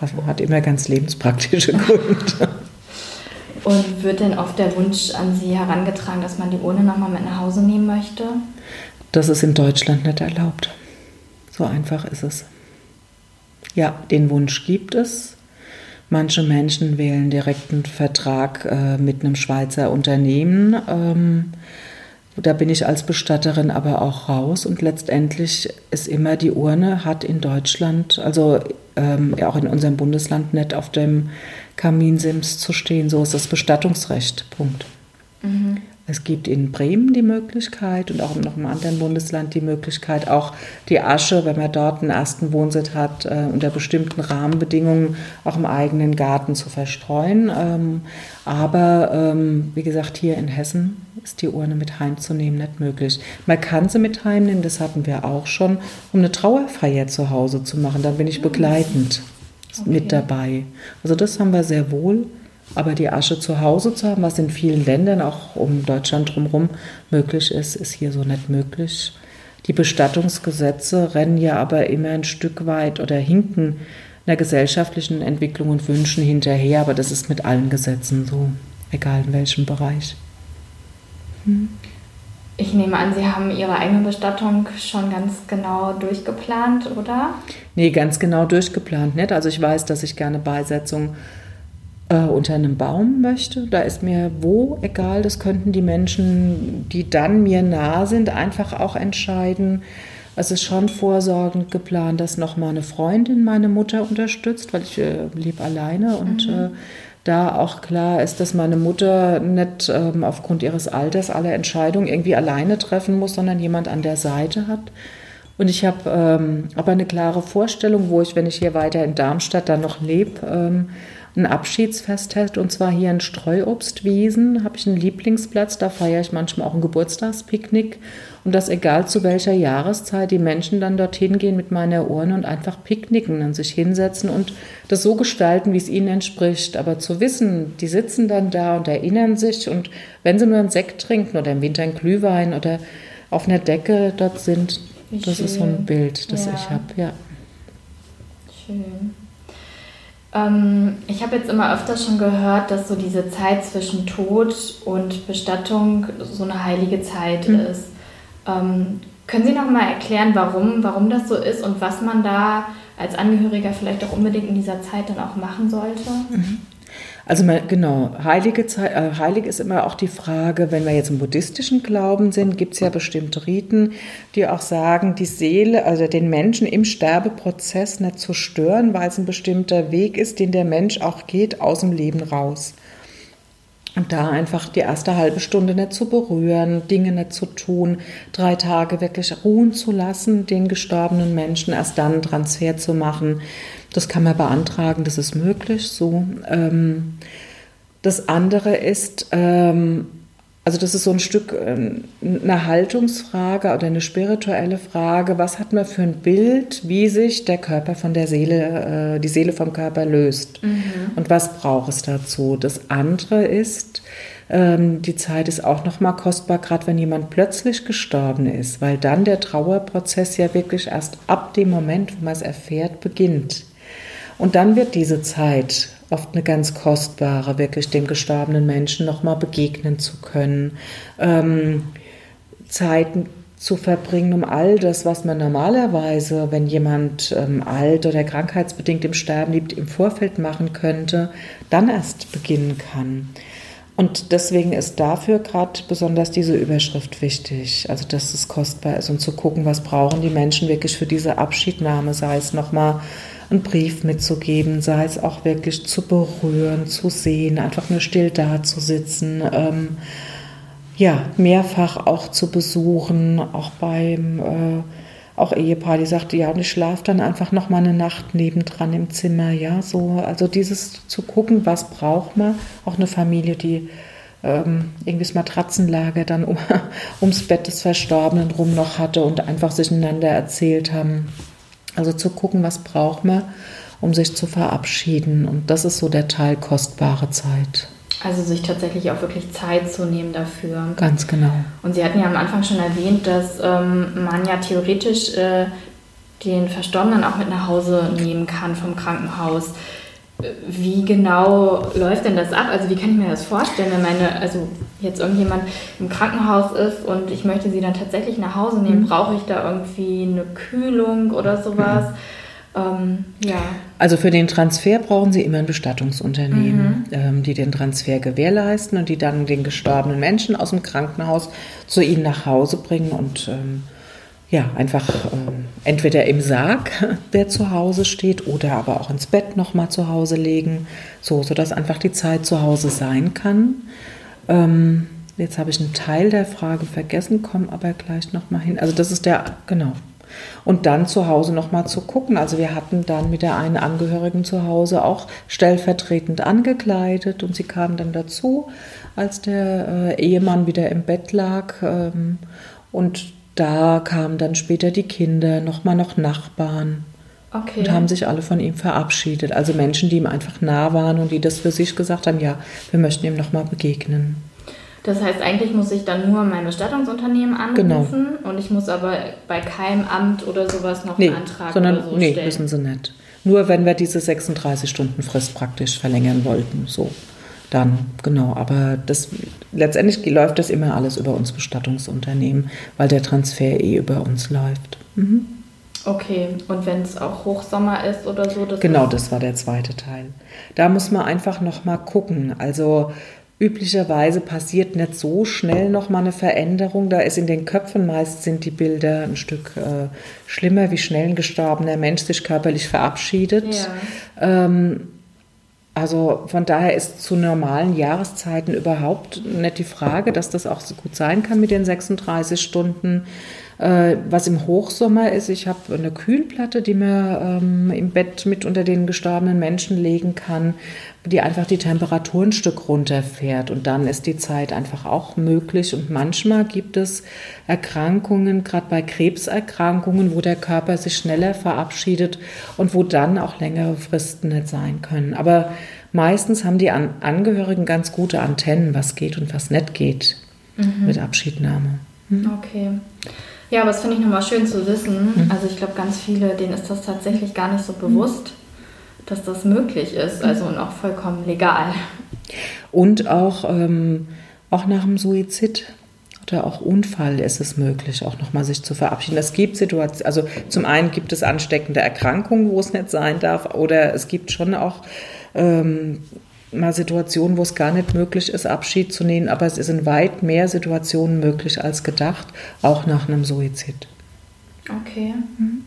Also hat immer ganz lebenspraktische Gründe. Und wird denn oft der Wunsch an Sie herangetragen, dass man die Urne nochmal mit nach Hause nehmen möchte? Das ist in Deutschland nicht erlaubt. So einfach ist es. Ja, den Wunsch gibt es. Manche Menschen wählen direkten Vertrag äh, mit einem Schweizer Unternehmen. Ähm, da bin ich als Bestatterin aber auch raus und letztendlich ist immer die Urne hat in Deutschland, also ähm, auch in unserem Bundesland nicht auf dem Kaminsims zu stehen. So ist das Bestattungsrecht. Punkt. Mhm. Es gibt in Bremen die Möglichkeit und auch in noch einem anderen Bundesland die Möglichkeit, auch die Asche, wenn man dort einen ersten Wohnsitz hat, äh, unter bestimmten Rahmenbedingungen auch im eigenen Garten zu verstreuen. Ähm, aber ähm, wie gesagt, hier in Hessen ist die Urne mit heimzunehmen nicht möglich. Man kann sie mit heimnehmen, das hatten wir auch schon, um eine Trauerfeier zu Hause zu machen. Dann bin ich begleitend okay. mit dabei. Also das haben wir sehr wohl. Aber die Asche zu Hause zu haben, was in vielen Ländern, auch um Deutschland drumherum, möglich ist, ist hier so nicht möglich. Die Bestattungsgesetze rennen ja aber immer ein Stück weit oder hinken einer gesellschaftlichen Entwicklung und Wünschen hinterher, aber das ist mit allen Gesetzen so, egal in welchem Bereich. Hm. Ich nehme an, Sie haben Ihre eigene Bestattung schon ganz genau durchgeplant, oder? Nee, ganz genau durchgeplant nicht. Also ich weiß, dass ich gerne Beisetzung äh, unter einem Baum möchte. Da ist mir wo egal, das könnten die Menschen, die dann mir nah sind, einfach auch entscheiden. Es ist schon vorsorgend geplant, dass nochmal eine Freundin meine Mutter unterstützt, weil ich äh, lebe alleine und mhm. äh, da auch klar ist, dass meine Mutter nicht ähm, aufgrund ihres Alters alle Entscheidungen irgendwie alleine treffen muss, sondern jemand an der Seite hat. Und ich habe ähm, aber eine klare Vorstellung, wo ich, wenn ich hier weiter in Darmstadt dann noch lebe, ähm, ein Abschiedsfest hätte, und zwar hier in Streuobstwiesen, habe ich einen Lieblingsplatz, da feiere ich manchmal auch ein Geburtstagspicknick. Und das egal zu welcher Jahreszeit, die Menschen dann dorthin gehen mit meiner Urne und einfach picknicken und sich hinsetzen und das so gestalten, wie es ihnen entspricht. Aber zu wissen, die sitzen dann da und erinnern sich und wenn sie nur einen Sekt trinken oder im Winter einen Glühwein oder auf einer Decke dort sind, wie das schön. ist so ein Bild, das ja. ich habe, ja. Schön. Ähm, ich habe jetzt immer öfter schon gehört, dass so diese Zeit zwischen Tod und Bestattung so eine heilige Zeit mhm. ist. Ähm, können Sie noch mal erklären, warum, warum das so ist und was man da als Angehöriger vielleicht auch unbedingt in dieser Zeit dann auch machen sollte? Mhm. Also genau, heilige Zeit, äh, heilig ist immer auch die Frage, wenn wir jetzt im buddhistischen Glauben sind, gibt es ja bestimmte Riten, die auch sagen, die Seele, also den Menschen im Sterbeprozess nicht zu stören, weil es ein bestimmter Weg ist, den der Mensch auch geht aus dem Leben raus. Und da einfach die erste halbe Stunde nicht zu berühren, Dinge nicht zu tun, drei Tage wirklich ruhen zu lassen, den gestorbenen Menschen erst dann Transfer zu machen. Das kann man beantragen, das ist möglich so. Ähm, das andere ist, ähm, also das ist so ein Stück ähm, eine Haltungsfrage oder eine spirituelle Frage. Was hat man für ein Bild, wie sich der Körper von der Seele, äh, die Seele vom Körper löst? Mhm. Und was braucht es dazu? Das andere ist, ähm, die Zeit ist auch noch mal kostbar, gerade wenn jemand plötzlich gestorben ist, weil dann der Trauerprozess ja wirklich erst ab dem Moment, wo man es erfährt, beginnt. Und dann wird diese Zeit oft eine ganz kostbare, wirklich dem gestorbenen Menschen nochmal begegnen zu können. Ähm, Zeiten zu verbringen, um all das, was man normalerweise, wenn jemand ähm, alt oder krankheitsbedingt im Sterben liegt, im Vorfeld machen könnte, dann erst beginnen kann. Und deswegen ist dafür gerade besonders diese Überschrift wichtig, also dass es kostbar ist und zu gucken, was brauchen die Menschen wirklich für diese Abschiednahme, sei es nochmal einen Brief mitzugeben, sei es auch wirklich zu berühren, zu sehen, einfach nur still da zu sitzen, ähm, ja, mehrfach auch zu besuchen, auch beim äh, auch Ehepaar, die sagte, ja, und ich schlafe dann einfach noch mal eine Nacht nebendran im Zimmer, ja, so, also dieses zu gucken, was braucht man, auch eine Familie, die ähm, irgendwie das Matratzenlager dann um, ums Bett des Verstorbenen rum noch hatte und einfach sich einander erzählt haben, also zu gucken, was braucht man, um sich zu verabschieden. Und das ist so der Teil kostbare Zeit. Also sich tatsächlich auch wirklich Zeit zu nehmen dafür. Ganz genau. Und Sie hatten ja am Anfang schon erwähnt, dass ähm, man ja theoretisch äh, den Verstorbenen auch mit nach Hause nehmen kann vom Krankenhaus. Wie genau läuft denn das ab? Also wie kann ich mir das vorstellen, wenn meine, also jetzt irgendjemand im Krankenhaus ist und ich möchte sie dann tatsächlich nach Hause nehmen, mhm. brauche ich da irgendwie eine Kühlung oder sowas? Mhm. Ähm, ja. Also für den Transfer brauchen Sie immer ein Bestattungsunternehmen, mhm. ähm, die den Transfer gewährleisten und die dann den gestorbenen Menschen aus dem Krankenhaus zu Ihnen nach Hause bringen und ähm, ja, einfach ähm, entweder im Sarg, der zu Hause steht, oder aber auch ins Bett nochmal zu Hause legen, so, sodass einfach die Zeit zu Hause sein kann. Ähm, jetzt habe ich einen Teil der Frage vergessen, komme aber gleich nochmal hin. Also das ist der, genau. Und dann zu Hause nochmal zu gucken. Also wir hatten dann mit der einen Angehörigen zu Hause auch stellvertretend angekleidet und sie kam dann dazu, als der äh, Ehemann wieder im Bett lag. Ähm, und da kamen dann später die Kinder, nochmal noch Nachbarn. Okay. Und haben sich alle von ihm verabschiedet. Also Menschen, die ihm einfach nah waren und die das für sich gesagt haben, ja, wir möchten ihm nochmal begegnen. Das heißt, eigentlich muss ich dann nur mein Bestattungsunternehmen anrufen genau. und ich muss aber bei keinem Amt oder sowas noch nee, einen Antrag sondern, oder so nee, stellen. müssen sie nicht. Nur wenn wir diese 36 Stunden Frist praktisch verlängern wollten, so dann, genau. Aber das, letztendlich läuft das immer alles über uns Bestattungsunternehmen, weil der Transfer eh über uns läuft. Mhm. Okay, und wenn es auch Hochsommer ist oder so? Das genau, das war der zweite Teil. Da muss man einfach nochmal gucken. Also üblicherweise passiert nicht so schnell nochmal eine Veränderung. Da ist in den Köpfen meist sind die Bilder ein Stück äh, schlimmer, wie schnell ein gestorbener Mensch sich körperlich verabschiedet. Ja. Ähm, also von daher ist zu normalen Jahreszeiten überhaupt nicht die Frage, dass das auch so gut sein kann mit den 36 Stunden. Äh, was im Hochsommer ist, ich habe eine Kühlplatte, die man ähm, im Bett mit unter den gestorbenen Menschen legen kann, die einfach die Temperatur ein Stück runterfährt. Und dann ist die Zeit einfach auch möglich. Und manchmal gibt es Erkrankungen, gerade bei Krebserkrankungen, wo der Körper sich schneller verabschiedet und wo dann auch längere Fristen nicht sein können. Aber meistens haben die Angehörigen ganz gute Antennen, was geht und was nicht geht mhm. mit Abschiednahme. Mhm. Okay. Ja, aber das finde ich nochmal schön zu wissen. Mhm. Also ich glaube, ganz viele, denen ist das tatsächlich gar nicht so bewusst dass das möglich ist, also und auch vollkommen legal. Und auch, ähm, auch nach dem Suizid. Oder auch Unfall ist es möglich, auch nochmal sich zu verabschieden. Es gibt Situationen, also zum einen gibt es ansteckende Erkrankungen, wo es nicht sein darf, oder es gibt schon auch ähm, mal Situationen, wo es gar nicht möglich ist, Abschied zu nehmen, aber es sind weit mehr Situationen möglich als gedacht, auch nach einem Suizid. Okay. Mhm.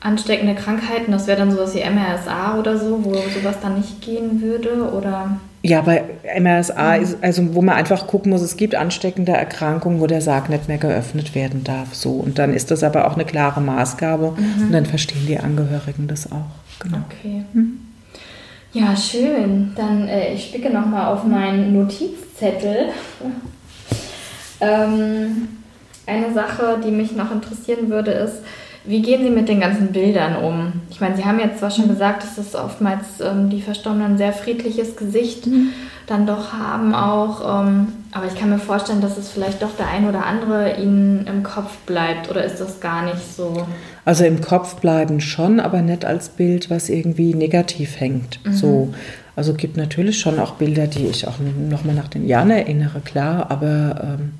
Ansteckende Krankheiten, das wäre dann sowas wie MRSA oder so, wo sowas dann nicht gehen würde, oder? Ja, bei MRSA, mhm. ist, also wo man einfach gucken muss, es gibt ansteckende Erkrankungen, wo der Sarg nicht mehr geöffnet werden darf. So. Und dann ist das aber auch eine klare Maßgabe mhm. und dann verstehen die Angehörigen das auch. Genau. Okay. Mhm. Ja, schön. Dann äh, ich spicke nochmal auf meinen Notizzettel. ähm, eine Sache, die mich noch interessieren würde, ist, wie gehen Sie mit den ganzen Bildern um? Ich meine, Sie haben jetzt zwar schon gesagt, dass es oftmals ähm, die Verstorbenen ein sehr friedliches Gesicht mhm. dann doch haben auch, ähm, aber ich kann mir vorstellen, dass es vielleicht doch der ein oder andere Ihnen im Kopf bleibt oder ist das gar nicht so? Also im Kopf bleiben schon, aber nicht als Bild, was irgendwie negativ hängt. Mhm. So. Also gibt natürlich schon auch Bilder, die ich auch nochmal nach den Jahren erinnere, klar, aber ähm,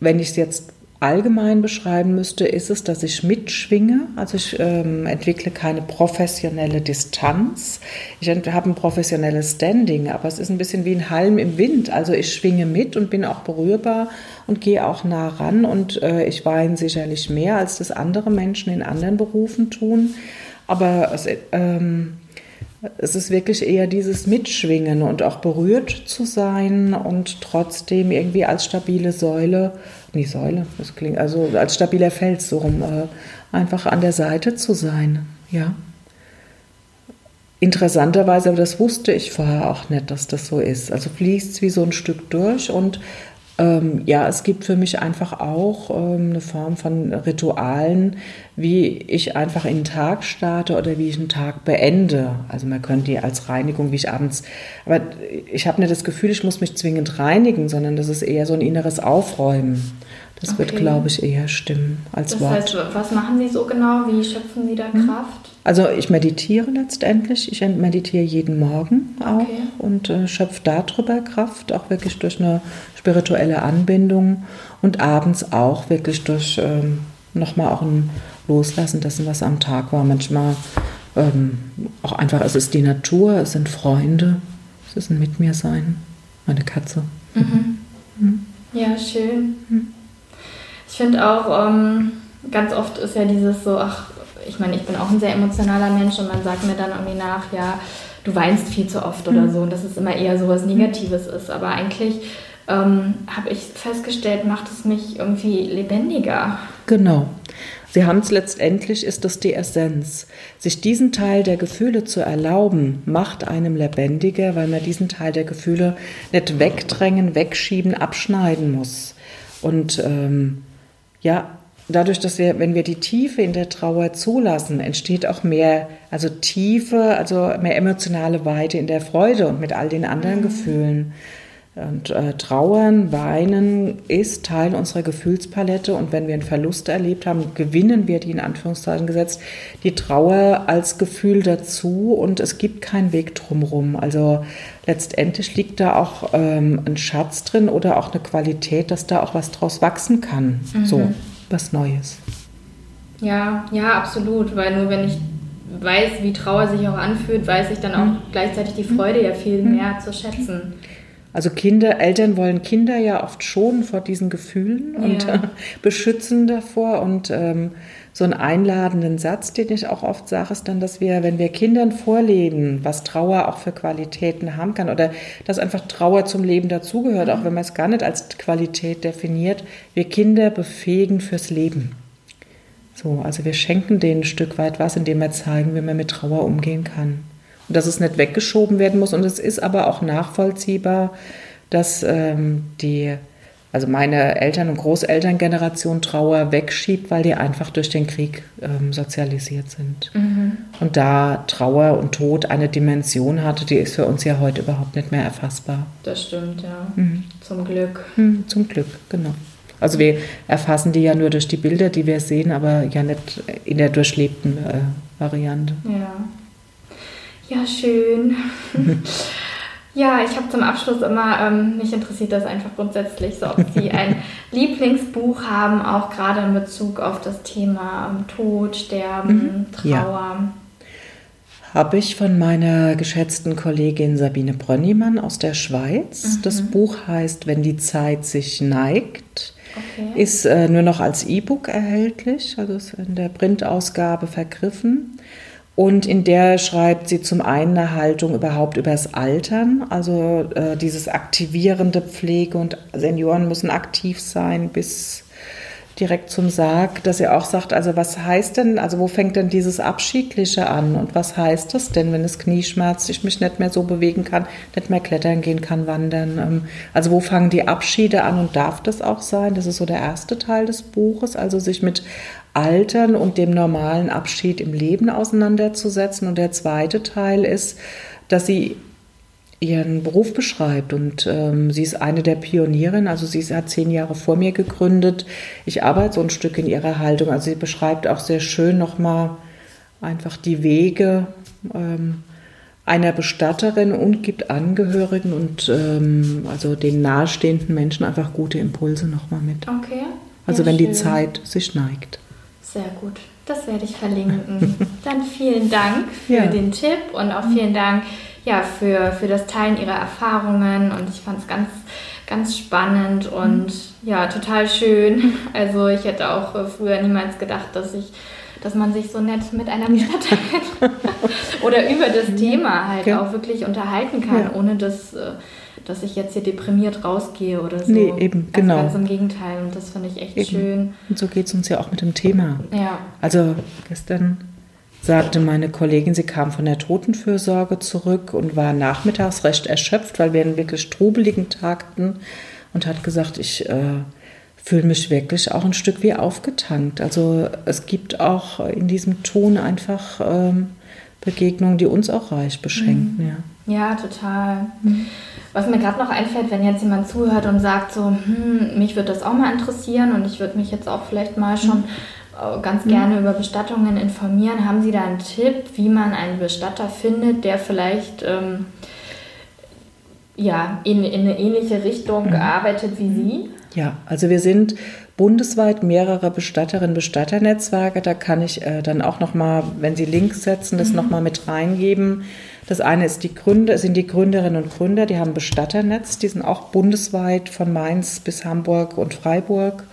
wenn ich es jetzt allgemein beschreiben müsste, ist es, dass ich mitschwinge. Also ich ähm, entwickle keine professionelle Distanz. Ich habe ein professionelles Standing, aber es ist ein bisschen wie ein Halm im Wind. Also ich schwinge mit und bin auch berührbar und gehe auch nah ran. Und äh, ich weine sicherlich mehr, als das andere Menschen in anderen Berufen tun. Aber es, ähm, es ist wirklich eher dieses Mitschwingen und auch berührt zu sein und trotzdem irgendwie als stabile Säule nee, Säule, das klingt, also als stabiler Fels, so rum, äh, einfach an der Seite zu sein, ja. Interessanterweise, aber das wusste ich vorher auch nicht, dass das so ist. Also fließt es wie so ein Stück durch und ähm, ja, es gibt für mich einfach auch ähm, eine Form von Ritualen, wie ich einfach in den Tag starte oder wie ich einen Tag beende. Also man könnte die als Reinigung, wie ich abends, aber ich habe nicht das Gefühl, ich muss mich zwingend reinigen, sondern das ist eher so ein inneres Aufräumen. Das okay. wird, glaube ich, eher stimmen als das Wort. Heißt, was machen Sie so genau? Wie schöpfen Sie da hm. Kraft? Also ich meditiere letztendlich. Ich meditiere jeden Morgen auch okay. und äh, schöpfe darüber Kraft, auch wirklich durch eine spirituelle Anbindung und abends auch wirklich durch ähm, nochmal auch ein Loslassen dessen, was am Tag war. Manchmal ähm, auch einfach, es ist die Natur, es sind Freunde, es ist ein Mit mir sein, meine Katze. Mhm. Mhm. Ja, schön. Ich finde auch, ähm, ganz oft ist ja dieses so, ach, ich meine, ich bin auch ein sehr emotionaler Mensch und man sagt mir dann irgendwie nach, ja, du weinst viel zu oft oder mhm. so und dass es immer eher so was Negatives ist. Aber eigentlich ähm, habe ich festgestellt, macht es mich irgendwie lebendiger. Genau. Sie haben es letztendlich, ist das die Essenz. Sich diesen Teil der Gefühle zu erlauben, macht einem lebendiger, weil man diesen Teil der Gefühle nicht wegdrängen, wegschieben, abschneiden muss. Und ähm, ja, dadurch, dass wir, wenn wir die Tiefe in der Trauer zulassen, entsteht auch mehr, also Tiefe, also mehr emotionale Weite in der Freude und mit all den anderen mhm. Gefühlen. Und äh, Trauern, Weinen ist Teil unserer Gefühlspalette und wenn wir einen Verlust erlebt haben, gewinnen wir die in Anführungszeichen gesetzt, die Trauer als Gefühl dazu und es gibt keinen Weg drumherum. Also letztendlich liegt da auch ähm, ein Schatz drin oder auch eine Qualität, dass da auch was draus wachsen kann. Mhm. So, was Neues. Ja, ja, absolut, weil nur wenn ich weiß, wie Trauer sich auch anfühlt, weiß ich dann auch mhm. gleichzeitig die Freude ja viel mhm. mehr zu schätzen. Also Kinder, Eltern wollen Kinder ja oft schonen vor diesen Gefühlen und ja. äh, beschützen davor. Und ähm, so einen einladenden Satz, den ich auch oft sage, ist dann, dass wir, wenn wir Kindern vorleben, was Trauer auch für Qualitäten haben kann oder dass einfach Trauer zum Leben dazugehört, mhm. auch wenn man es gar nicht als Qualität definiert, wir Kinder befähigen fürs Leben. So, also wir schenken denen ein Stück weit was, indem wir zeigen, wie man mit Trauer umgehen kann dass es nicht weggeschoben werden muss. Und es ist aber auch nachvollziehbar, dass ähm, die, also meine Eltern- und Großelterngeneration Trauer wegschiebt, weil die einfach durch den Krieg ähm, sozialisiert sind. Mhm. Und da Trauer und Tod eine Dimension hatte, die ist für uns ja heute überhaupt nicht mehr erfassbar. Das stimmt, ja. Mhm. Zum Glück. Mhm, zum Glück, genau. Also wir erfassen die ja nur durch die Bilder, die wir sehen, aber ja nicht in der durchlebten äh, Variante. Ja. Ja, schön. Ja, ich habe zum Abschluss immer, ähm, mich interessiert das einfach grundsätzlich, so ob Sie ein Lieblingsbuch haben, auch gerade in Bezug auf das Thema ähm, Tod, Sterben, mhm. Trauer. Ja. Habe ich von meiner geschätzten Kollegin Sabine Brönnimann aus der Schweiz. Mhm. Das Buch heißt Wenn die Zeit sich neigt. Okay. Ist äh, nur noch als E-Book erhältlich, also ist in der Printausgabe vergriffen. Und in der schreibt sie zum einen eine Haltung überhaupt übers Altern, also äh, dieses aktivierende Pflege und Senioren müssen aktiv sein bis direkt zum Sarg, dass er auch sagt, also was heißt denn, also wo fängt denn dieses Abschiedliche an und was heißt das denn, wenn es Knie schmerzt, ich mich nicht mehr so bewegen kann, nicht mehr klettern gehen kann, wandern. Ähm, also wo fangen die Abschiede an und darf das auch sein? Das ist so der erste Teil des Buches, also sich mit Altern und dem normalen Abschied im Leben auseinanderzusetzen. Und der zweite Teil ist, dass sie ihren Beruf beschreibt. Und ähm, sie ist eine der Pionierinnen, also sie hat zehn Jahre vor mir gegründet. Ich arbeite so ein Stück in ihrer Haltung. Also sie beschreibt auch sehr schön nochmal einfach die Wege ähm, einer Bestatterin und gibt Angehörigen und ähm, also den nahestehenden Menschen einfach gute Impulse nochmal mit. Okay. Also ja, wenn schön. die Zeit sich neigt. Sehr gut. Das werde ich verlinken. Dann vielen Dank für ja. den Tipp und auch vielen Dank ja, für, für das Teilen ihrer Erfahrungen. Und ich fand es ganz, ganz spannend und ja, total schön. Also ich hätte auch früher niemals gedacht, dass ich dass man sich so nett mit einer Bestatterin oder über das Thema halt ja. auch wirklich unterhalten kann, ja. ohne dass äh, dass ich jetzt hier deprimiert rausgehe oder so. Nee, eben, also genau. Ganz im Gegenteil. Und das finde ich echt eben. schön. Und so geht es uns ja auch mit dem Thema. Ja. Also gestern sagte meine Kollegin, sie kam von der Totenfürsorge zurück und war nachmittags recht erschöpft, weil wir einen wirklich trubeligen Tag hatten und hat gesagt, ich äh, fühle mich wirklich auch ein Stück wie aufgetankt. Also es gibt auch in diesem Ton einfach ähm, Begegnungen, die uns auch reich beschenken. Mhm. Ja. Ja, total. Mhm. Was mir gerade noch einfällt, wenn jetzt jemand zuhört und sagt so, hm, mich würde das auch mal interessieren und ich würde mich jetzt auch vielleicht mal schon mhm. ganz gerne mhm. über Bestattungen informieren. Haben Sie da einen Tipp, wie man einen Bestatter findet, der vielleicht ähm, ja, in, in eine ähnliche Richtung mhm. arbeitet wie Sie? Ja, also wir sind bundesweit mehrere Bestatterinnen, Bestatternetzwerke. Da kann ich äh, dann auch noch mal, wenn Sie Links setzen, das mhm. noch mal mit reingeben. Das eine ist die Gründer, sind die Gründerinnen und Gründer, die haben Bestatternetz, die sind auch bundesweit von Mainz bis Hamburg und Freiburg.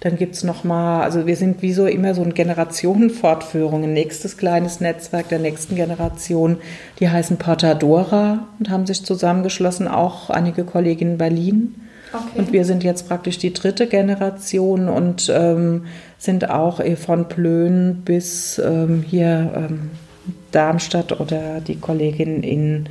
Dann gibt es nochmal, also wir sind wie so immer so eine Generationenfortführung, ein nächstes kleines Netzwerk der nächsten Generation. Die heißen Portadora und haben sich zusammengeschlossen, auch einige Kolleginnen in Berlin. Okay. Und wir sind jetzt praktisch die dritte Generation und ähm, sind auch von Plön bis ähm, hier ähm, Darmstadt oder die Kollegin in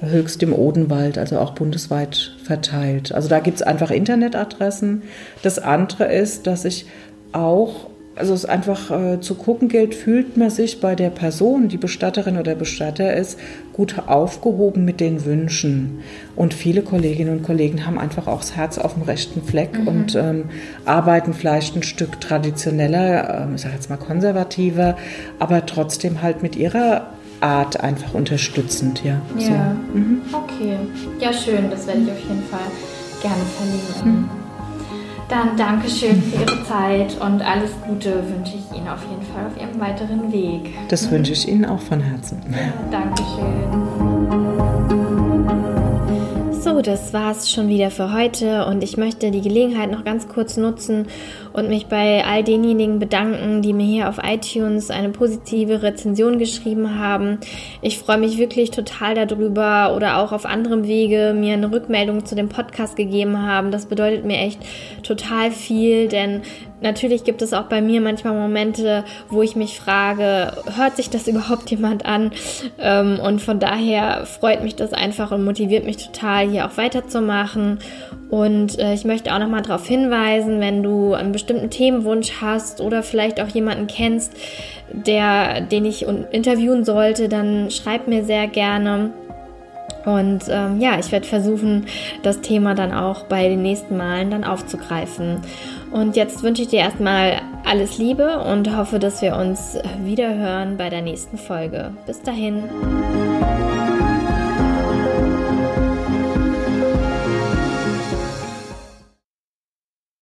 Höchst im Odenwald, also auch bundesweit verteilt. Also da gibt es einfach Internetadressen. Das andere ist, dass ich auch also es einfach äh, zu gucken gilt, fühlt man sich bei der Person, die Bestatterin oder Bestatter ist, gut aufgehoben mit den Wünschen. Und viele Kolleginnen und Kollegen haben einfach auch das Herz auf dem rechten Fleck mhm. und ähm, arbeiten vielleicht ein Stück traditioneller, äh, ich sage jetzt mal konservativer, aber trotzdem halt mit ihrer Art einfach unterstützend, ja. Ja, so. mhm. okay. Ja, schön, das werde ich auf jeden Fall gerne verlinken. Mhm. Dann Dankeschön für Ihre Zeit und alles Gute wünsche ich Ihnen auf jeden Fall auf Ihrem weiteren Weg. Das wünsche ich Ihnen auch von Herzen. Ja, Dankeschön. Das war's schon wieder für heute und ich möchte die Gelegenheit noch ganz kurz nutzen und mich bei all denjenigen bedanken, die mir hier auf iTunes eine positive Rezension geschrieben haben. Ich freue mich wirklich total darüber oder auch auf anderem Wege mir eine Rückmeldung zu dem Podcast gegeben haben. Das bedeutet mir echt total viel, denn Natürlich gibt es auch bei mir manchmal Momente, wo ich mich frage, hört sich das überhaupt jemand an? Ähm, und von daher freut mich das einfach und motiviert mich total, hier auch weiterzumachen. Und äh, ich möchte auch nochmal darauf hinweisen, wenn du einen bestimmten Themenwunsch hast oder vielleicht auch jemanden kennst, der, den ich interviewen sollte, dann schreib mir sehr gerne. Und ähm, ja, ich werde versuchen, das Thema dann auch bei den nächsten Malen dann aufzugreifen. Und jetzt wünsche ich dir erstmal alles Liebe und hoffe, dass wir uns wieder hören bei der nächsten Folge. Bis dahin.